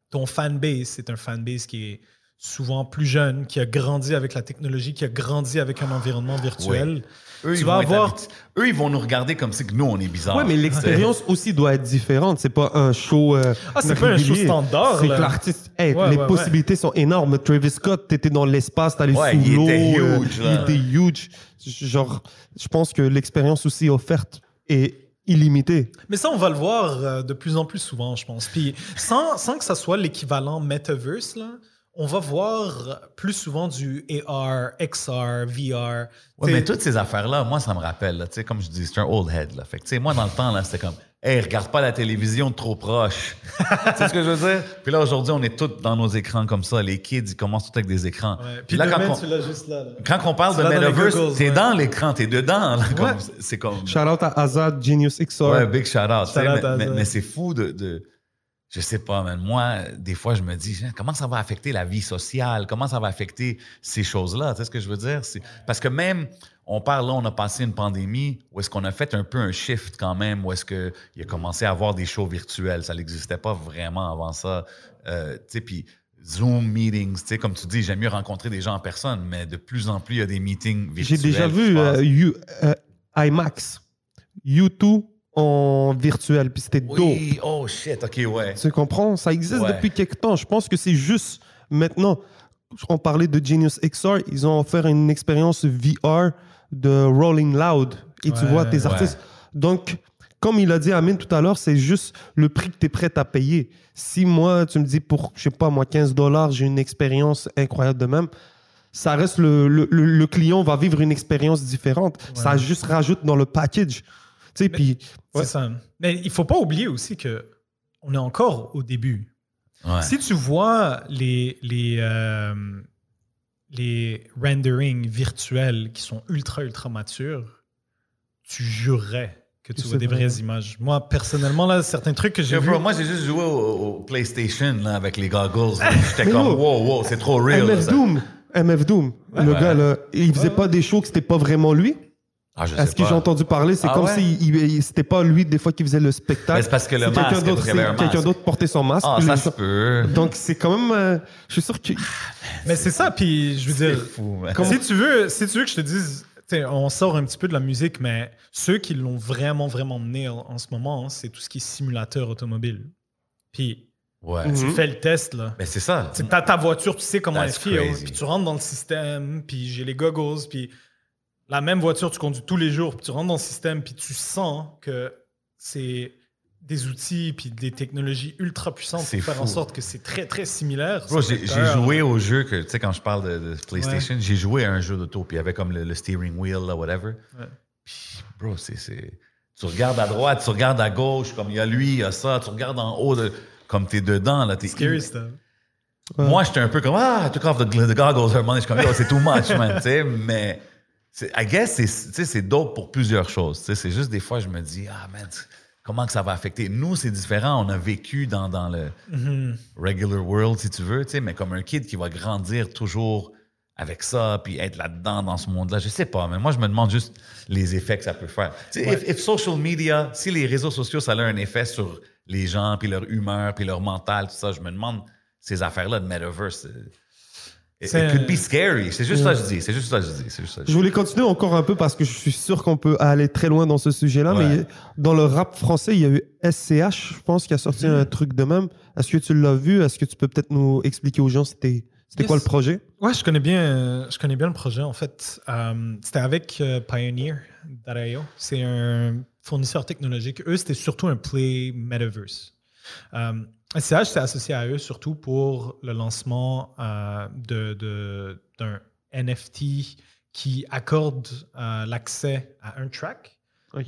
ton fanbase, c'est un fanbase qui est souvent plus jeune, qui a grandi avec la technologie, qui a grandi avec un environnement virtuel, Eux, Tu ils vas avoir- Eux, ils vont nous regarder comme si que nous, on est bizarre. Ouais, mais l'expérience aussi doit être différente. C'est pas un show. euh, Ah, c'est pas un show standard, C'est que l'artiste. Hey, Ouais, les ouais, possibilités sont énormes. Travis Scott, t'étais dans l'espace, t'allais Ouais, sous il l'eau. était euh, huge, il était huge. Genre, je pense que l'expérience aussi offerte est illimitée. Mais ça, on va le voir euh, de plus en plus souvent, je pense. Puis sans, sans que ça soit l'équivalent metaverse, là, on va voir plus souvent du AR, XR, VR. Ouais, mais toutes ces affaires-là, moi, ça me rappelle, là, tu sais, comme je dis, c'est un old head. Là. Fait que, tu sais, moi, dans le temps, là, c'était comme, hey, regarde pas la télévision trop proche. tu sais ce que je veux dire? Puis là, aujourd'hui, on est tous dans nos écrans comme ça. Les kids, ils commencent tous avec des écrans. ouais. Puis Puis là, quand on, tu l'as juste là. là. quand on parle Tu de metaverse, t'es ouais. dans l'écran, t'es dedans. là, comme- Ouais. C'est comme. Shout out à Azad, Genius XR. Ouais, big shout out. Shout mais, c'est fou de, de- Je sais pas, man. Moi, des fois, je me dis, comment ça va affecter la vie sociale? Comment ça va affecter ces choses-là? Tu sais ce que je veux dire? C'est- Parce que même, on parle là, on a passé une pandémie où est-ce qu'on a fait un peu un shift quand même, où est-ce qu'il a commencé à avoir des shows virtuels. Ça n'existait pas vraiment avant ça. Euh, tu sais, puis Zoom meetings, tu sais, comme tu dis, j'aime mieux rencontrer des gens en personne, mais de plus en plus, il y a des meetings J'ai virtuels. déjà qui vu euh, euh, IMAX, U2 en virtuel, puis c'était dope. oui, oh shit, ok, ouais. Tu comprends? Ça existe Ouais. depuis quelque temps. Je pense que c'est juste maintenant. On parlait de Genius XR, ils ont offert une expérience VR de Rolling Loud. Et tu Ouais, vois tes ouais. artistes. Donc, comme il a dit Amine tout à l'heure, c'est juste le prix que tu es prêt à payer. Si moi, tu me dis pour, je sais pas, moi, 15 dollars, j'ai une expérience incroyable de même, ça reste le, le, le- le client va vivre une expérience différente. Ça juste rajoute dans le package. Tu sais, puis. C'est ça. Mais il faut pas oublier aussi que on est encore au début. Ouais. Si tu vois les, les, euh, les renderings virtuels qui sont ultra, ultra matures, tu jurerais que tu vois des vrai. vraies images. Moi, personnellement, là, certains trucs que j'ai moi, j'ai juste joué au, au PlayStation là, avec les goggles. là. J'étais comme, wow, wow, c'est trop real. là, MF ça. Doom. MF Doom. le Ouais. gars, là, il faisait pas des shows que c'était pas vraiment lui? Ah, je sais Est-ce que j'ai entendu parler? C'est Ah comme ouais? si il- il- c'était pas lui des fois qui faisait le spectacle. C'est parce que le quelqu'un masque, d'autre, c'est quelqu'un d'autre portait son masque. Ah, ça se peut. Donc c'est quand même, euh, je suis sûr que Mais c'est ça, puis je veux C'est dire... fou. Si tu veux, si tu veux que je te dise, t'sais, on sort un petit peu de la musique, mais ceux qui l'ont vraiment, vraiment mené en, en ce moment, hein, c'est tout ce qui est simulateur automobile. Puis Ouais. Mhm. tu fais le test, là. Ben, c'est ça. Tu as ta voiture, tu sais comment elle That's feel, crazy. puis tu rentres dans le système, puis j'ai les goggles, puis la même voiture, tu conduis tous les jours, puis tu rentres dans le système, puis tu sens que c'est des outils puis des technologies ultra puissantes pour faire en sorte que c'est très, très similaire. J'ai joué au jeu que, tu sais, quand je parle de, de PlayStation, j'ai joué à un jeu d'auto, puis il y avait comme le, le steering wheel, là, whatever. Ouais. Puis, bro, c'est. c'est- Tu regardes à droite, tu regardes à gauche, comme il y a lui, il y a ça, tu regardes en haut, de, comme t'es dedans, là, t'es. Scary stuff. Moi, j'étais un peu comme, ah, I took off the, the goggles, un moment je suis comme, yo, c'est too much, man, tu sais, mais. I guess, c'est dope pour plusieurs choses. C'est juste des fois, je me dis, ah, man, comment que ça va affecter? Nous, c'est différent. On a vécu dans, dans le regular world, si tu veux, tu sais, mais comme un kid qui va grandir toujours avec ça, puis être là-dedans, dans ce monde-là, je sais pas, mais moi, je me demande juste les effets que ça peut faire. If, if social media, si les réseaux sociaux, ça a un effet sur les gens, puis leur humeur, puis leur mental, tout ça, je me demande ces affaires-là de metaverse. It, could be scary. C'est juste ça que je dis. C'est juste ça que je dis. C'est juste ça que je voulais continuer encore un peu parce que je suis sûr qu'on peut aller très loin dans ce sujet-là, Ouais. mais dans le rap français, il y a eu SCH, je pense, qui a sorti un truc de même. Est-ce que tu l'as vu? Est-ce que tu peux peut-être nous expliquer aux gens c'était c'était Yes. quoi le projet? Ouais, je connais bien, euh, je connais bien le projet en fait. Euh, c'était avec euh, Pioneer.io. C'est un fournisseur technologique. Eux, c'était surtout un play metaverse. Euh, SCH s'est associé à eux surtout pour le lancement euh, de- de- d'un NFT qui accorde euh, l'accès à un track,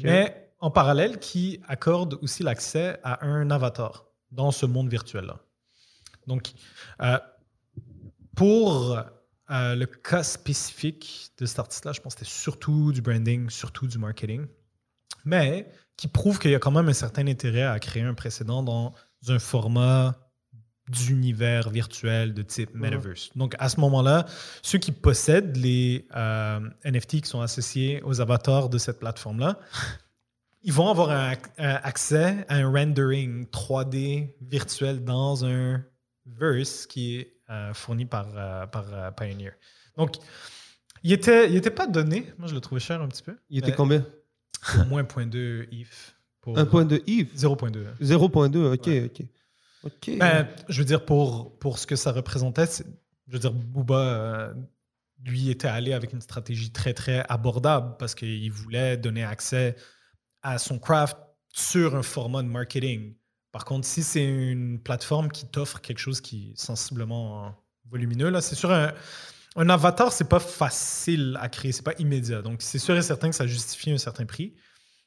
mais en parallèle qui accorde aussi l'accès à un avatar dans ce monde virtuel-là. Donc, euh, pour le cas spécifique de cet artiste-là, je pense que c'était surtout du branding, surtout du marketing, mais qui prouve qu'il y a quand même un certain intérêt à créer un précédent dans un format d'univers virtuel de type metaverse. Donc, à ce moment-là, ceux qui possèdent les euh, NFT qui sont associés aux avatars de cette plateforme-là, ils vont avoir un, un accès à un rendering 3D virtuel dans un verse qui est euh, fourni par, euh, par euh, Pioneer. Donc, il était, il était pas donné. Moi, je le trouvais cher un petit peu. Il était combien? moins 0.2 if. Pour Un point de Yves? 0.2. 0.2, ok, Ouais. ok. Ok. Ben, je veux dire, pour, pour ce que ça représentait, je veux dire, Booba, euh, lui, était allé avec une stratégie très, très abordable parce qu'il voulait donner accès à son craft sur un format de marketing. Par contre, si c'est une plateforme qui t'offre quelque chose qui est sensiblement volumineux, là, c'est sûr, un, un avatar, c'est pas facile à créer, c'est pas immédiat. Donc, c'est sûr et certain que ça justifie un certain prix.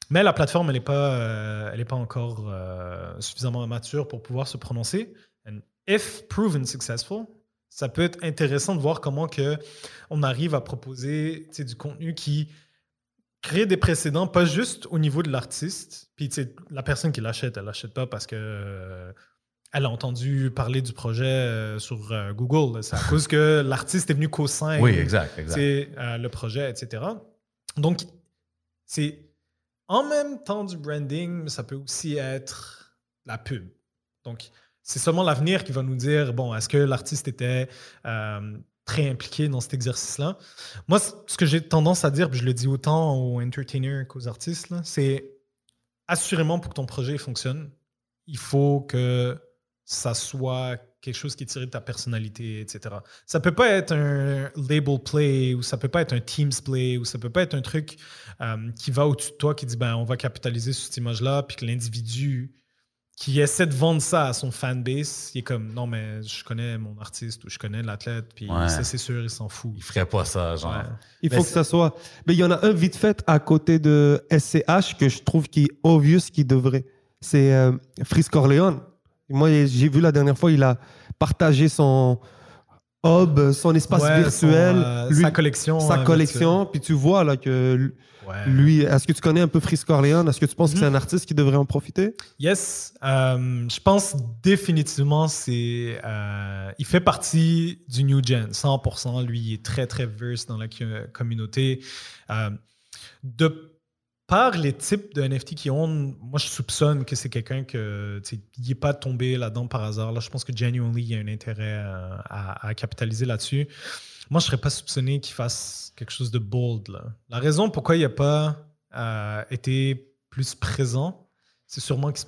Mais la plateforme, elle n'est pas, euh, elle est pas encore euh, suffisamment mature pour pouvoir se prononcer. And if proven successful, ça peut être intéressant de voir comment que on arrive à proposer du contenu qui crée des précédents, pas juste au niveau de l'artiste. Puis la personne qui l'achète, elle l'achète pas parce que euh, elle a entendu parler du projet sur Google. C'est à cause que l'artiste est venu co-signer Oui, exact, le projet, etc. Donc, c'est en même temps du branding, ça peut aussi être la pub. Donc, c'est seulement l'avenir qui va nous dire, bon, est-ce que l'artiste était euh, très impliqué dans cet exercice-là? Moi, ce que j'ai tendance à dire, puis je le dis autant aux entertainers qu'aux artistes, c'est assurément pour que ton projet fonctionne, il faut que ça soit quelque chose qui est tiré de ta personnalité, etc. Ça peut pas être un label play ou ça peut pas être un Teams play ou ça peut pas être un truc euh, qui va au-dessus de toi qui dit ben on va capitaliser sur cette image-là puis que l'individu qui essaie de vendre ça à son fanbase, il est comme non mais je connais mon artiste ou je connais l'athlète puis Ouais. ça c'est sûr il s'en fout. Il ferait pas ça, genre. Ouais. Il Mais faut que ça soit. Mais il y en a un vite fait à côté de SCH que je trouve qui est obvious qui devrait. C'est euh, Frisk Corleone. Moi, j'ai vu la dernière fois, il a partagé son hub, son espace Ouais, virtuel, son, euh, lui- sa collection. sa euh, collection. Puis tu vois là que. Ouais. lui, est-ce que tu connais un peu Frisk Corleone Est-ce que tu penses que Mhm. c'est un artiste qui devrait en profiter? Yes, euh, je pense définitivement c'est euh, il fait partie du new gen 100%. Lui, il est très très verse dans la co- communauté. De par les types de NFT qu'ils ont, moi je soupçonne que c'est quelqu'un que il n'est pas tombé là-dedans par hasard. Là, je pense que genuinely il y a un intérêt à, à capitaliser là-dessus. Moi, je serais pas soupçonné qu'il fasse quelque chose de bold. Là. La raison pourquoi il n'a pas euh, été plus présent, c'est sûrement qu'il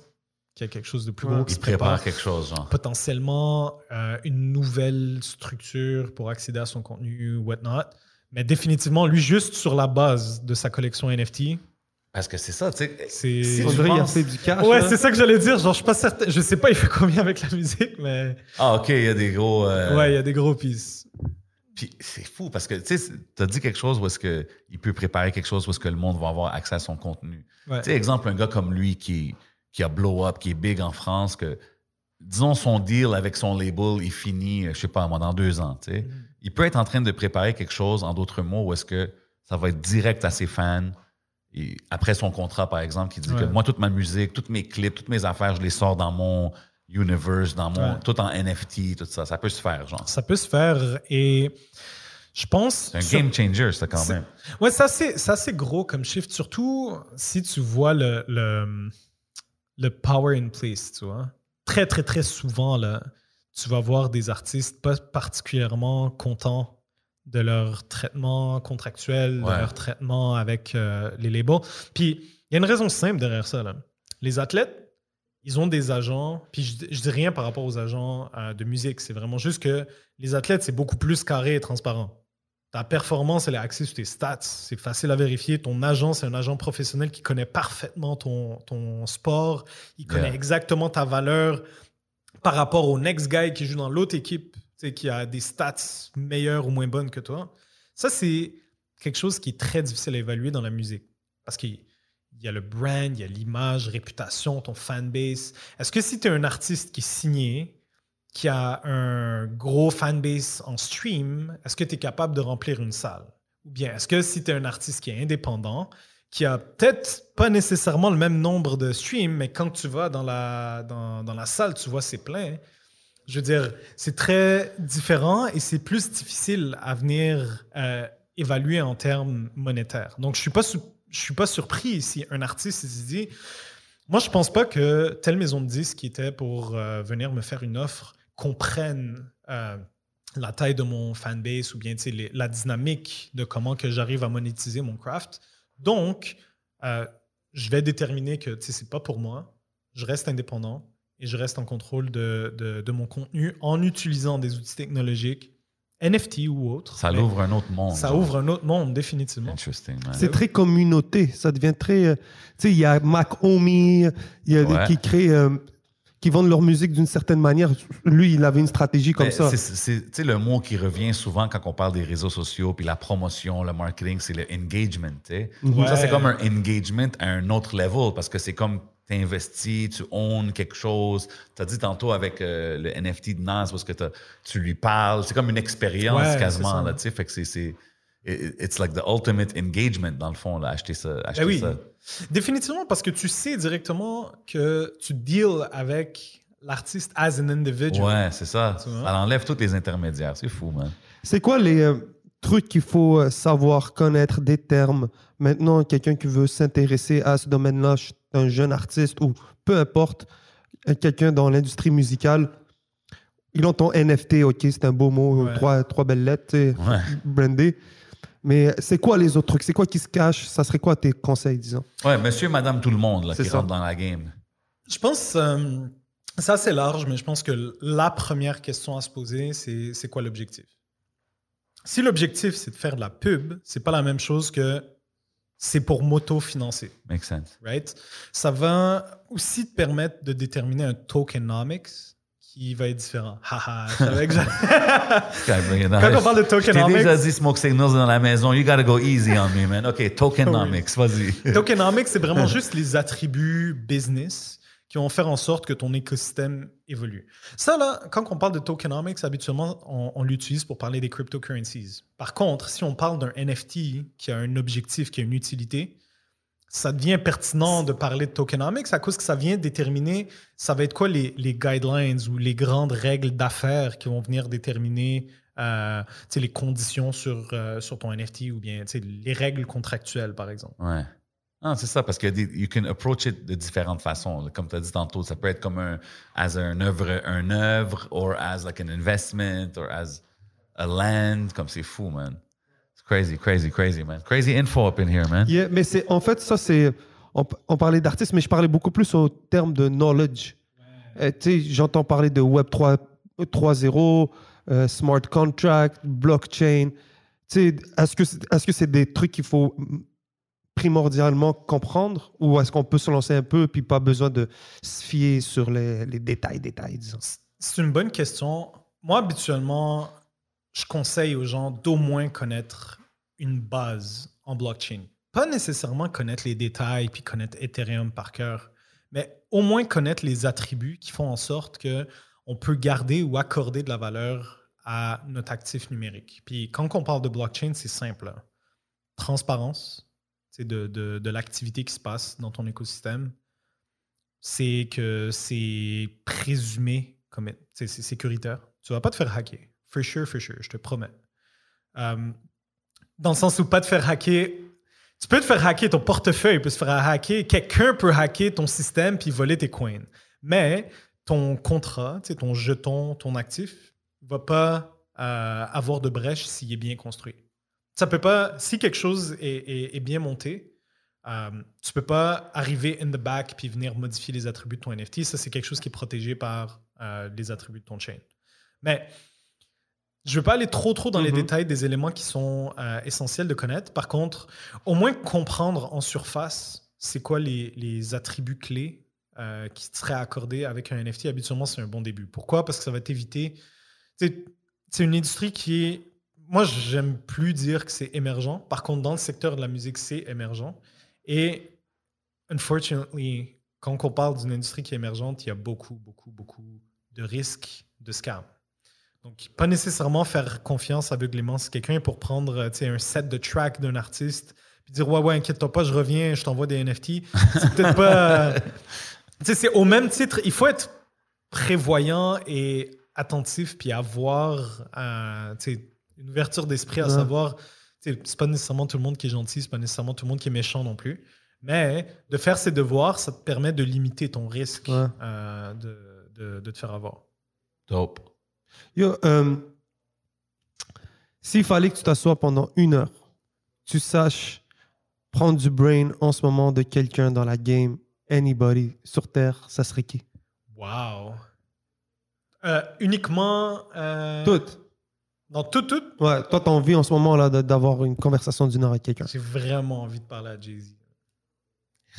y a quelque chose de plus Ouais. gros qui Il se prépare. prépare quelque chose, genre. Potentiellement euh, une nouvelle structure pour accéder à son contenu, whatnot. Mais définitivement, lui, juste sur la base de sa collection NFT, Parce que c'est ça, tu sais. c'est. Si On tu dirait qu'il a penses- fait du cash. Ouais, c'est ça que j'allais dire. Genre, je suis pas certain. Je sais pas, il fait combien avec la musique, mais Ah, OK, il y a des gros. euh, ouais, il y a des gros pieces. Puis c'est fou parce que tu sais, tu as dit quelque chose où est-ce qu'il peut préparer quelque chose où est-ce que le monde va avoir accès à son contenu. Ouais. Tu sais, exemple, un gars comme lui qui, qui a blow up, qui est big en France, que disons son deal avec son label, il finit, je sais pas, moi, dans deux ans. tu sais. Mm-hmm. Il peut être en train de préparer quelque chose, en d'autres mots, où est-ce que ça va être direct à ses fans. Il- après son contrat, par exemple, qui dit que moi, toute ma musique, toutes mes clips, toutes mes affaires, je les sors dans mon universe, dans mon, Ouais. tout en NFT, tout ça. Ça peut se faire, genre. Ça peut se faire et je pense. C'est un sur- game changer, ça, quand même. Ouais, c'est assez, c'est gros comme shift, surtout si tu vois le, le, le power in place, tu vois. Très, très, très souvent, là, tu vas voir des artistes pas particulièrement contents de leur traitement contractuel, Ouais. de leur traitement avec euh, les labels. Puis, il y a une raison simple derrière ça. Là. Les athlètes, ils ont des agents, puis je, je dis rien par rapport aux agents euh, de musique, c'est vraiment juste que les athlètes, c'est beaucoup plus carré et transparent. Ta performance, elle est axée sur tes stats. C'est facile à vérifier. Ton agent, c'est un agent professionnel qui connaît parfaitement ton, ton sport. Il connaît Yeah. exactement ta valeur par rapport au next guy qui joue dans l'autre équipe, qui a des stats meilleures ou moins bonnes que toi. Ça, c'est quelque chose qui est très difficile à évaluer dans la musique. Parce qu'il il y a le brand, il y a l'image, réputation, ton fanbase. Est-ce que si tu es un artiste qui est signé, qui a un gros fanbase en stream, est-ce que tu es capable de remplir une salle? Ou bien est-ce que si tu es un artiste qui est indépendant, qui a peut-être pas nécessairement le même nombre de streams, mais quand tu vas dans la, dans la salle, tu vois c'est plein. Je veux dire, c'est très différent et c'est plus difficile à venir euh, évaluer en termes monétaires. Donc, je suis pas, je suis pas surpris si un artiste se dit, moi, je pense pas que telle maison de disques qui était pour euh, venir me faire une offre comprenne euh, la taille de mon fanbase ou bien les- la dynamique de comment que j'arrive à monétiser mon craft. Donc, je vais déterminer que c'est pas pour moi. Je reste indépendant et je reste en contrôle de, de- de mon contenu en utilisant des outils technologiques, NFT ou autres. Ça l'ouvre un autre monde. Ça genre. ouvre un autre monde, définitivement. Interesting, man. C'est très communauté. Ça devient très. euh, tu sais, il y a Mac Omi, il y a des Ouais. qui créent. euh, qui vendent leur musique d'une certaine manière. Lui, il avait une stratégie comme Mais ça. c'est- C'est tu sais, le mot qui revient souvent quand on parle des réseaux sociaux, puis la promotion, le marketing, c'est le engagement. tu sais. Ouais. Ça, c'est comme un engagement à un autre level parce que c'est comme tu investis, tu owns quelque chose. Tu as dit tantôt avec euh, le NFT de Nas parce que t'as- tu lui parles. C'est comme une expérience Ouais, quasiment. Là, tu sais. fait que c'est- c'est. it- It's like the ultimate engagement dans le fond, là, acheter ça. Acheter Ben oui. ça. Définitivement, parce que tu sais directement que tu deals avec l'artiste as an individual. Ouais, c'est ça. Ça enlève tous les intermédiaires. C'est fou, man. C'est quoi les euh, trucs qu'il faut euh, savoir, connaître, des termes? Maintenant, quelqu'un qui veut s'intéresser à ce domaine-là, je suis un jeune artiste ou peu importe, euh, quelqu'un dans l'industrie musicale, ils ont ton NFT, ok, c'est un beau mot, Ouais. trois, trois belles lettres, Ouais. brandé. Mais c'est quoi les autres trucs? C'est quoi qui se cache? Ça serait quoi tes conseils, disons? Ouais, monsieur, madame, tout le monde là, C'est qui ça. rentre dans la game. Je pense, euh, c'est assez large, mais je pense que la première question à se poser, c'est c'est quoi l'objectif? Si l'objectif, c'est de faire de la pub, c'est pas la même chose que c'est pour m'auto-financer. Make sense. right? Ça va aussi te permettre de déterminer un tokenomics qui va être différent. Haha, Quand on parle de tokenomics, déjà dit smoke signals dans la maison. You gotta go easy on me, man. OK, tokenomics, vas-y. tokenomics, c'est vraiment juste les attributs business qui vont faire en sorte que ton écosystème évolue. Ça, là, quand on parle de tokenomics, habituellement, on, l'utilise pour parler des cryptocurrencies. Par contre, si on parle d'un NFT qui a un objectif, qui a une utilité, ça devient pertinent de parler de tokenomics à cause que ça vient déterminer, ça va être quoi les, guidelines ou les grandes règles d'affaires qui vont venir déterminer euh, les conditions sur, euh, ton NFT ou bien les règles contractuelles, par exemple. Ah, c'est ça, parce que des- you can approach it de différentes façons. Comme tu as dit tantôt, ça peut être comme un, as un œuvre, un œuvre, or as like an investment, or as a land. Comme c'est fou, man. It's crazy, crazy, crazy, man. Crazy info up in here, man. Yeah, mais c'est en fait ça c'est on, on parlait d'artistes mais je parlais beaucoup plus au terme de knowledge. Euh, tu sais, j'entends parler de Web 3 3.0, euh, smart contract, blockchain. Tu sais, est-ce que c'est- est-ce que c'est des trucs qu'il faut primordialement comprendre ou est-ce qu'on peut se lancer un peu puis pas besoin de se fier sur les, détails détails disons? C'est une bonne question. Moi, habituellement, je conseille aux gens d'au moins connaître une base en blockchain. Pas nécessairement connaître les détails puis connaître Ethereum par cœur, mais au moins connaître les attributs qui font en sorte que on peut garder ou accorder de la valeur à notre actif numérique. Puis quand on parle de blockchain, c'est simple. hein. Transparence. De, de, de l'activité qui se passe dans ton écosystème, c'est que c'est présumé comme c'est sécuritaire. Tu vas pas te faire hacker. For sure, for sure, je te promets. Euh, dans le sens où pas te faire hacker. Tu peux te faire hacker ton portefeuille, peut se faire hacker. Quelqu'un peut hacker ton système puis voler tes coins. Mais ton contrat, ton jeton, ton actif, va pas euh, avoir de brèche s'il est bien construit. Ça peut pas. Si quelque chose est, est- est bien monté, euh, tu peux pas arriver in the back puis venir modifier les attributs de ton NFT. Ça, c'est quelque chose qui est protégé par euh, les attributs de ton chain. Mais je ne veux pas aller trop trop dans les Mhm. détails des éléments qui sont euh, essentiels de connaître. Par contre, au moins comprendre en surface c'est quoi les, les attributs clés euh, qui seraient accordés avec un NFT, habituellement, c'est un bon début. Pourquoi? Parce que ça va t'éviter. C'est une industrie qui est. Moi, j'aime plus dire que c'est émergent. Par contre, dans le secteur de la musique, c'est émergent. Et, unfortunately, quand on parle d'une industrie qui est émergente, il y a beaucoup, beaucoup, beaucoup de risques de scam. Donc, pas nécessairement faire confiance aveuglément si quelqu'un est pour prendre un set de tracks d'un artiste puis dire Ouais, ouais, inquiète-toi pas, je reviens, je t'envoie des NFT. C'est peut-être pas. c'est au même titre, il faut être prévoyant et attentif puis avoir euh, une ouverture d'esprit à Ouais. savoir. C'est pas nécessairement tout le monde qui est gentil, c'est pas nécessairement tout le monde qui est méchant non plus. Mais de faire ses devoirs, ça te permet de limiter ton risque Ouais. euh, de, de- de te faire avoir. Dope. Yo, euh, s'il fallait que tu t'assoies pendant une heure, tu saches prendre du brain en ce moment de quelqu'un dans la game, anybody sur Terre, ça serait qui? Wow. Euh, uniquement. euh, Tout. Dans tout, tout? Ouais, toi, t'as envie en ce moment là d'avoir une conversation d'une heure avec quelqu'un. J'ai vraiment envie de parler à Jay-Z.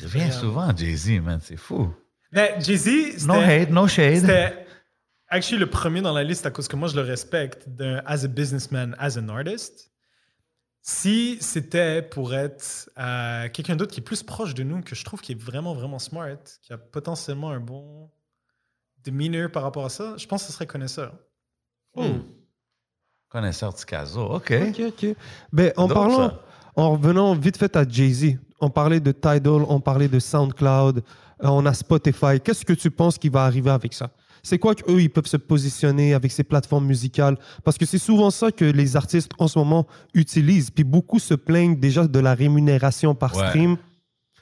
Il revient souvent, Jay-Z, man. C'est fou. Mais Jay-Z, No hate, no shade. c'était actually le premier dans la liste à cause que moi je le respecte d'un as a businessman, as an artist. Si c'était pour être euh, quelqu'un d'autre qui est plus proche de nous, que je trouve qui est vraiment, vraiment smart, qui a potentiellement un bon demeanor par rapport à ça, je pense que ce serait connaisseur. Hmm. Connaisseur du caso. OK. Ok, ok. Ben, en parlant, ça. en revenant vite fait à Jay-Z, on parlait de Tidal, on parlait de SoundCloud, euh, on a Spotify. Qu'est-ce que tu penses qui va arriver avec ça? C'est quoi qu'eux, ils peuvent se positionner avec ces plateformes musicales? Parce que c'est souvent ça que les artistes en ce moment utilisent. Puis beaucoup se plaignent déjà de la rémunération par Ouais. stream.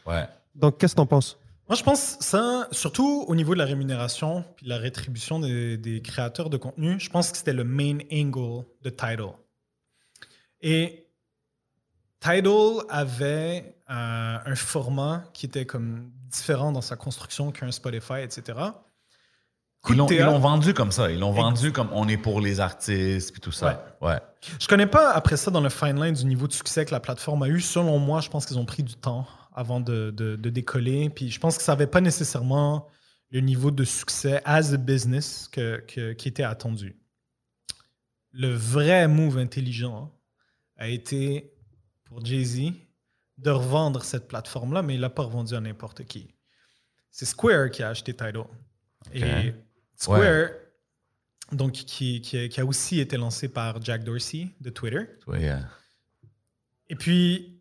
Ouais. Donc, qu'est-ce que t'en penses? Moi, je pense ça, surtout au niveau de la rémunération puis la rétribution des, des créateurs de contenu, je pense que c'était le main angle de Tidal. Et Tidal avait euh, un format qui était comme différent dans sa construction qu'un Spotify, etc. Ils l'ont, ils théâtre- l'ont vendu comme ça. Ils l'ont vendu comme on est pour les artistes puis tout ça. Ouais. Je connais pas après ça dans le fine line du niveau de succès que la plateforme a eu. Selon moi, je pense qu'ils ont pris du temps avant de, de- de décoller. Puis je pense que ça n'avait pas nécessairement le niveau de succès as a business que- que- qui était attendu. Le vrai move intelligent a été pour Jay-Z de revendre cette plateforme-là, mais il l'a pas revendu à n'importe qui. C'est Square qui a acheté Tidal. Et Square, donc, qui, qui a, qui a aussi été lancé par Jack Dorsey de Twitter. Ouais, yeah. Et puis,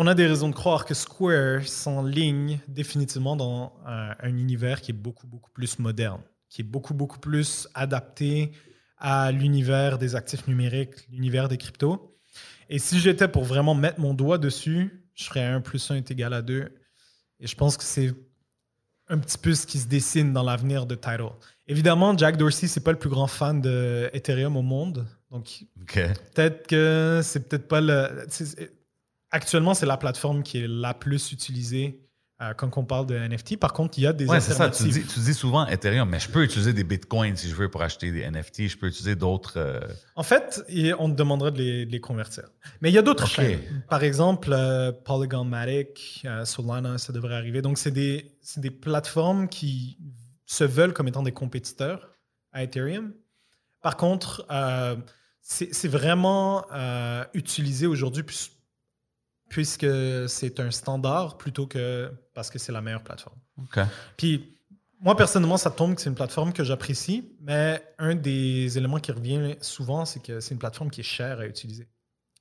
on a des raisons de croire que Square s'enligne définitivement dans un, un univers qui est beaucoup, beaucoup plus moderne, qui est beaucoup, beaucoup plus adapté à l'univers des actifs numériques, l'univers des cryptos. Et si j'étais pour vraiment mettre mon doigt dessus, je ferais 1 plus 1 est égal à 2. Et je pense que c'est un petit peu ce qui se dessine dans l'avenir de Tidal. Évidemment, Jack Dorsey, c'est pas le plus grand fan de Ethereum au monde. Donc, peut-être que c'est peut-être pas le. Actuellement, c'est la plateforme qui est la plus utilisée euh, quand on parle de NFT. Par contre, il y a des Ouais, c'est ça. Tu alternatives. dis, tu dis souvent Ethereum, mais je peux utiliser des bitcoins si je veux pour acheter des NFT. Je peux utiliser d'autres. euh, En fait, on te demanderait de les, de les convertir. Mais il y a d'autres Ok. chaînes. Par exemple, euh, Polygon Matic, euh, Solana, ça devrait arriver. Donc, c'est des, des plateformes qui se veulent comme étant des compétiteurs à Ethereum. Par contre, c'est vraiment utilisé aujourd'hui puisque c'est un standard plutôt que parce que c'est la meilleure plateforme. OK. Puis, moi, personnellement, ça tombe que c'est une plateforme que j'apprécie, mais un des éléments qui revient souvent, c'est que c'est une plateforme qui est chère à utiliser.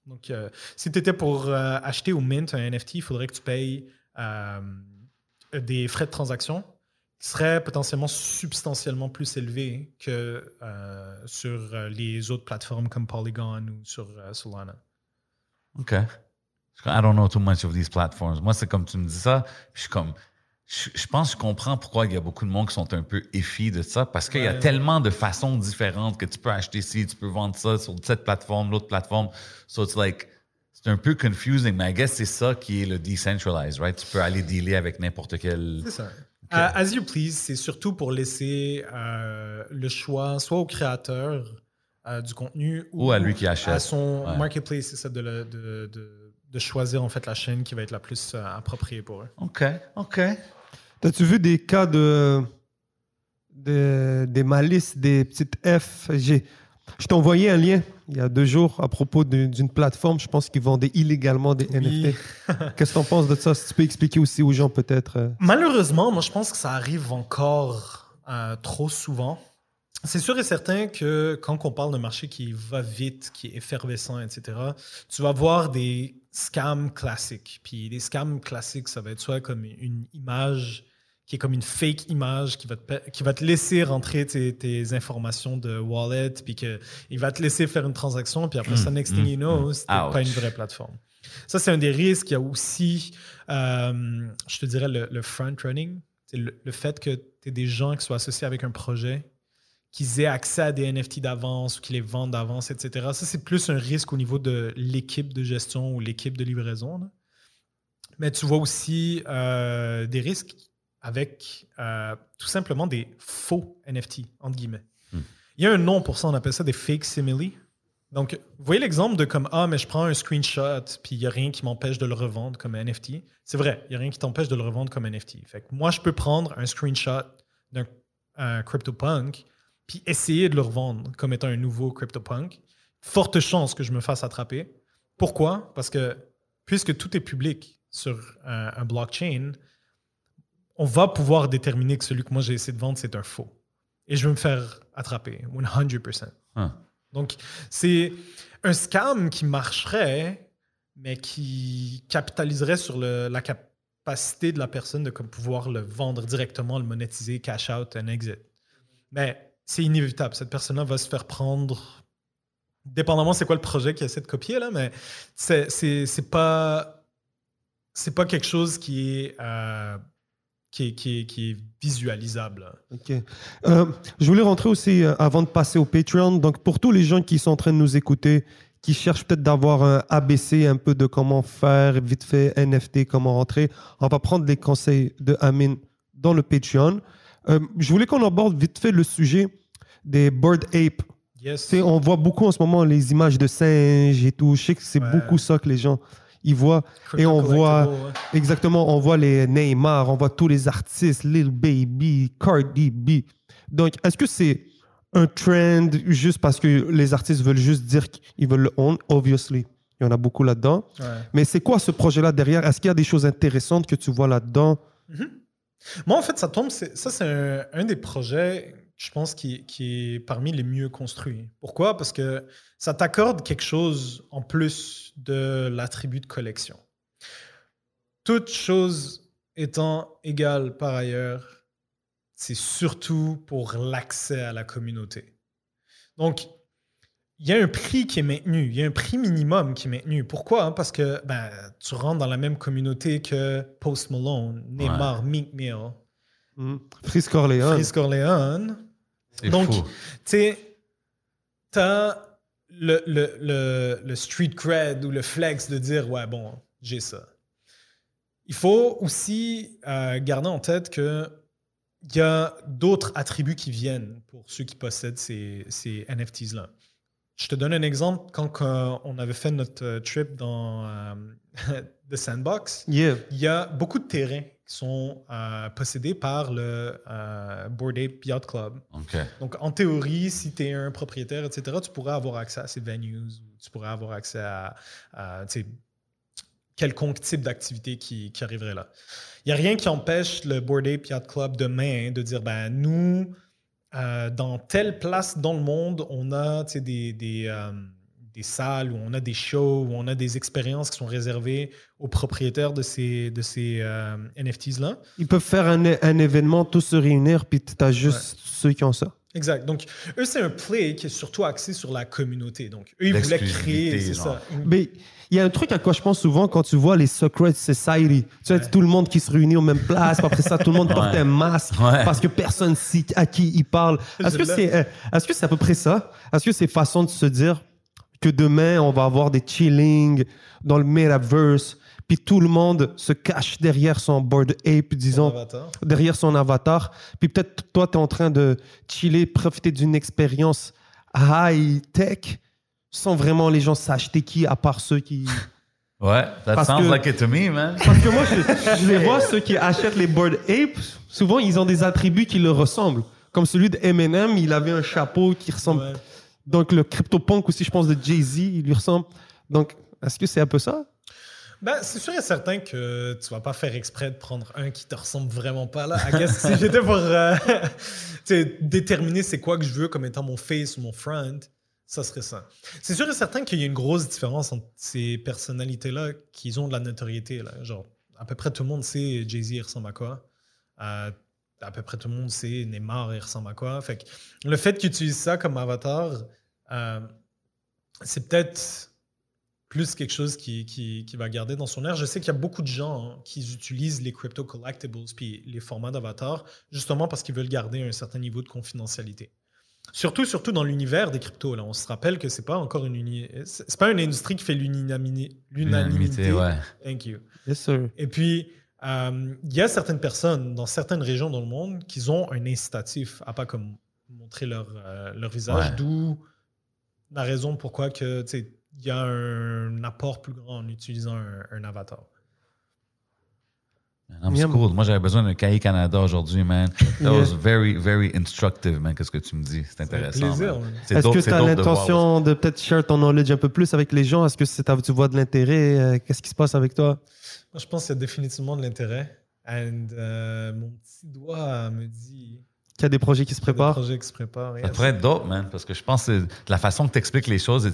Donc, euh, si tu étais pour euh, acheter ou mint un NFT, il faudrait que tu payes euh, des frais de transaction qui seraient potentiellement substantiellement plus élevés que sur les autres plateformes comme Polygon ou sur Solana. OK. I don't know too much of these platforms. Moi, c'est comme tu me dis ça, je suis comme. Je, je pense que je comprends pourquoi il y a beaucoup de monde qui sont un peu effis de ça, parce qu'il y a Ouais. tellement de façons différentes que tu peux acheter ci, tu peux vendre ça sur cette plateforme, l'autre plateforme. So it's like, c'est un peu confusing, mais I guess c'est ça qui est le decentralized, right? Tu peux aller dealer avec n'importe quel. C'est ça. As you please, c'est surtout pour laisser euh, le choix soit au créateur euh, du contenu Ou à lui qui achète. À son Ouais. marketplace, c'est ça, de, le- de, de- de choisir en fait la chaîne qui va être la plus euh, appropriée pour eux. OK, OK. T'as-tu vu des cas de, de- des malices, des petites F J'ai- Je t'ai envoyé un lien il y a deux jours à propos d'une plateforme, je pense qu'ils vendaient illégalement des Oui. NFT. Qu'est-ce que t'en penses de ça? Si tu peux expliquer aussi aux gens peut-être. euh. Malheureusement, moi je pense que ça arrive encore euh, trop souvent. C'est sûr et certain que quand on parle d'un marché qui va vite, qui est effervescent, etc., tu vas voir des scams classiques. Puis les scams classiques, ça va être soit comme une image qui est comme une fake image qui va te, qui va te laisser rentrer tes, tes informations de wallet, puis qu'il va te laisser faire une transaction, puis après ça, Mm, next mm, thing you know, mm. c'était pas une vraie plateforme. Ça, c'est un des risques. Il y a aussi, euh, je te dirais, le, le front-running. Le, le fait que tu aies des gens qui soient associés avec un projet, qu'ils aient accès à des NFT d'avance ou qu'ils les vendent d'avance, etc. Ça, c'est plus un risque au niveau de l'équipe de gestion ou l'équipe de livraison. là. Mais tu vois aussi euh, des risques avec euh, tout simplement des faux NFT, entre guillemets. Hmm. Il y a un nom pour ça, on appelle ça des fake simili. Donc, vous voyez l'exemple de comme Ah, mais je prends un screenshot, puis il n'y a rien qui m'empêche de le revendre comme NFT. C'est vrai, il n'y a rien qui t'empêche de le revendre comme NFT. Fait que moi, je peux prendre un screenshot d'un un CryptoPunk, puis essayer de le revendre comme étant un nouveau CryptoPunk. Forte chance que je me fasse attraper. Pourquoi? Parce que puisque tout est public sur un, un blockchain, on va pouvoir déterminer que celui que moi j'ai essayé de vendre, c'est un faux. Et je vais me faire attraper, 100%. Huh. Donc, c'est un scam qui marcherait, mais qui capitaliserait sur le- la capacité de la personne de comme, pouvoir le vendre directement, le monétiser, cash out, un exit. Mais c'est inévitable. Cette personne-là va se faire prendre, dépendamment c'est quoi le projet qu'il essaie de copier, là, mais c'est c'est- pas, c'est pas quelque chose qui est, euh, qui est, qui est- qui est visualisable. Ok. Euh, je voulais rentrer aussi euh, avant de passer au Patreon. Donc, pour tous les gens qui sont en train de nous écouter, qui cherchent peut-être d'avoir un ABC un peu de comment faire, vite fait, NFT, comment rentrer, on va prendre les conseils de Amin dans le Patreon. Euh, je voulais qu'on aborde vite fait le sujet des Bird Ape. Yes. On voit beaucoup en ce moment les images de singes et tout. Je sais que c'est Ouais. beaucoup ça que les gens ils voient. Et on voit ouais. Exactement, on voit les Neymar, on voit tous les artistes, Lil Baby, Cardi B. Donc, est-ce que c'est un trend juste parce que les artistes veulent juste dire qu'ils veulent le own? Obviously, il y en a beaucoup là-dedans. Ouais. Mais c'est quoi ce projet-là derrière? Est-ce qu'il y a des choses intéressantes que tu vois là-dedans? Moi, en fait, ça tombe. Ça, c'est un, un des projets, je pense, qui, qui est parmi les mieux construits. Pourquoi? Parce que ça t'accorde quelque chose en plus de l'attribut de collection. Toute chose étant égale par ailleurs, c'est surtout pour l'accès à la communauté. Donc, il y a un prix qui est maintenu, il y a un prix minimum qui est maintenu. Pourquoi? Hein? Parce que ben, tu rentres dans la même communauté que Post Malone, Neymar, Meek Mill. C'est Donc, tu sais, t'as le, le, le, le street cred ou le flex de dire, ouais, bon, j'ai ça. Il faut aussi euh, garder en tête que il y a d'autres attributs qui viennent pour ceux qui possèdent ces, ces NFTs-là. Je te donne un exemple. Quand euh, on avait fait notre euh, trip dans euh, The Sandbox, Yeah. il y a beaucoup de terrains qui sont euh, possédés par le euh, Bored Ape Yacht Club. OK. Donc, en théorie, si tu es un propriétaire, etc., tu pourrais avoir accès à ces venues, ou tu pourrais avoir accès à, à, tu sais, quelconque type d'activité qui, qui arriverait là. Il n'y a rien qui empêche le Board Ape Yacht Club demain de dire, ben, nous, euh, dans telle place dans le monde, on a des, des, euh, des salles, où on a des shows, où on a des expériences qui sont réservées aux propriétaires de ces, de ces euh, NFTs-là. Ils peuvent faire un, un événement, tous se réunir, puis tu as juste ceux qui ont ça. Exact. Donc, eux, c'est un play qui est surtout axé sur la communauté. Donc, eux, ils voulaient créer, c'est ça. Mais il y a un truc à quoi je pense souvent quand tu vois les Secret Society. Tu sais, tout le monde qui se réunit aux mêmes places. Après ça, tout le monde porte un masque parce que personne sait à qui il parle. Est-ce que c'est euh, est-ce que c'est à peu près ça? Est-ce que c'est façon de se dire que demain, on va avoir des chillings dans le metaverse, puis tout le monde se cache derrière son board ape, disons, derrière son avatar. Puis peut-être toi, tu es en train de chiller, profiter d'une expérience high-tech sans vraiment les gens s'acheter qui, à part ceux qui... Ouais, that Parce sounds que- like it to me, man. Parce que moi, je, je les vois, ceux qui achètent les Bored Apes, souvent, ils ont des attributs qui leur ressemblent. Comme celui de Eminem, il avait un chapeau qui ressemble... Ouais. Donc le CryptoPunk aussi, je pense, de Jay-Z, il lui ressemble. Donc, est-ce que c'est un peu ça? Ben, c'est sûr et certain que tu vas pas faire exprès de prendre un qui te ressemble vraiment pas là. I guess si j'étais pour euh, déterminer c'est quoi que je veux comme étant mon face ou mon front, ça serait ça. C'est sûr et certain qu'il y a une grosse différence entre ces personnalités-là qui ont de la notoriété. Là. Genre, à peu près tout le monde sait Jay-Z ressemble à quoi. Euh, à peu près tout le monde sait Neymar il ressemble à quoi. Fait que le fait qu'ils utilisent ça comme avatar, euh, c'est peut-être plus quelque chose qui, qui, qui va garder dans son air. Je sais qu'il y a beaucoup de gens hein, qui utilisent les crypto collectibles puis les formats d'avatar justement parce qu'ils veulent garder un certain niveau de confidentialité. Surtout, surtout dans l'univers des cryptos. Là. On se rappelle que c'est pas encore une uni- c'est pas une industrie qui fait l'unanimité. L'unanimité, ouais. Thank you. Yes, sir. Et puis, euh, il y a certaines personnes dans certaines régions dans le monde qui ont un incitatif à pas comme montrer leur, euh, leur visage, Ouais. d'où la raison pourquoi que, tu sais, il y a un apport plus grand en utilisant un, un avatar. I'm Yeah. cool. Moi, j'avais besoin d'un cahier Canada aujourd'hui, man. That was very, very instructive, man. Qu'est-ce que tu me dis? C'est C'est un intéressant. plaisir. man. man. C'est Est-ce que tu as de l'intention de peut-être share ton knowledge un peu plus avec les gens? Est-ce que c'est tu vois de l'intérêt? Euh, Qu'est-ce qui se passe avec toi? Moi, je pense qu'il y a définitivement de l'intérêt. And euh, mon petit doigt me dit Qu'il y a des projets qui se des préparent? projets qui se préparent. Ça pourrait être dope, man, parce que je pense que la façon que tu expliques les choses,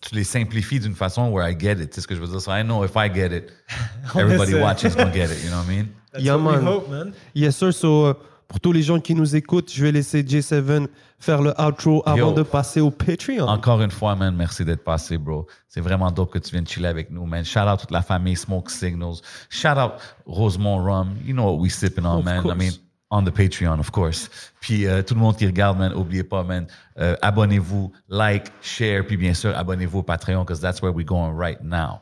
tu les simplifies d'une façon where I get it. Tu sais ce que je veux dire? So I know if I get it, everybody watching is going to get it. You know what I mean? That's Yeah, what we man. hope, man. Yes, sir. So, euh, pour tous les gens qui nous écoutent, je vais laisser J7 faire le outro avant Yo. de passer au Patreon. Encore une fois, man, merci d'être passé, bro. C'est vraiment dope que tu viennes chiller avec nous, man. Shout out toute la famille Smoke Signals. Shout out Rosemont Rum. You know what we sipping on, Of man. course. I mean, on the Patreon, of course. Puis euh, tout le monde qui regarde, man, oubliez pas, man, euh, abonnez-vous, like, share, puis bien sûr, abonnez-vous au Patreon, because that's where we're going right now.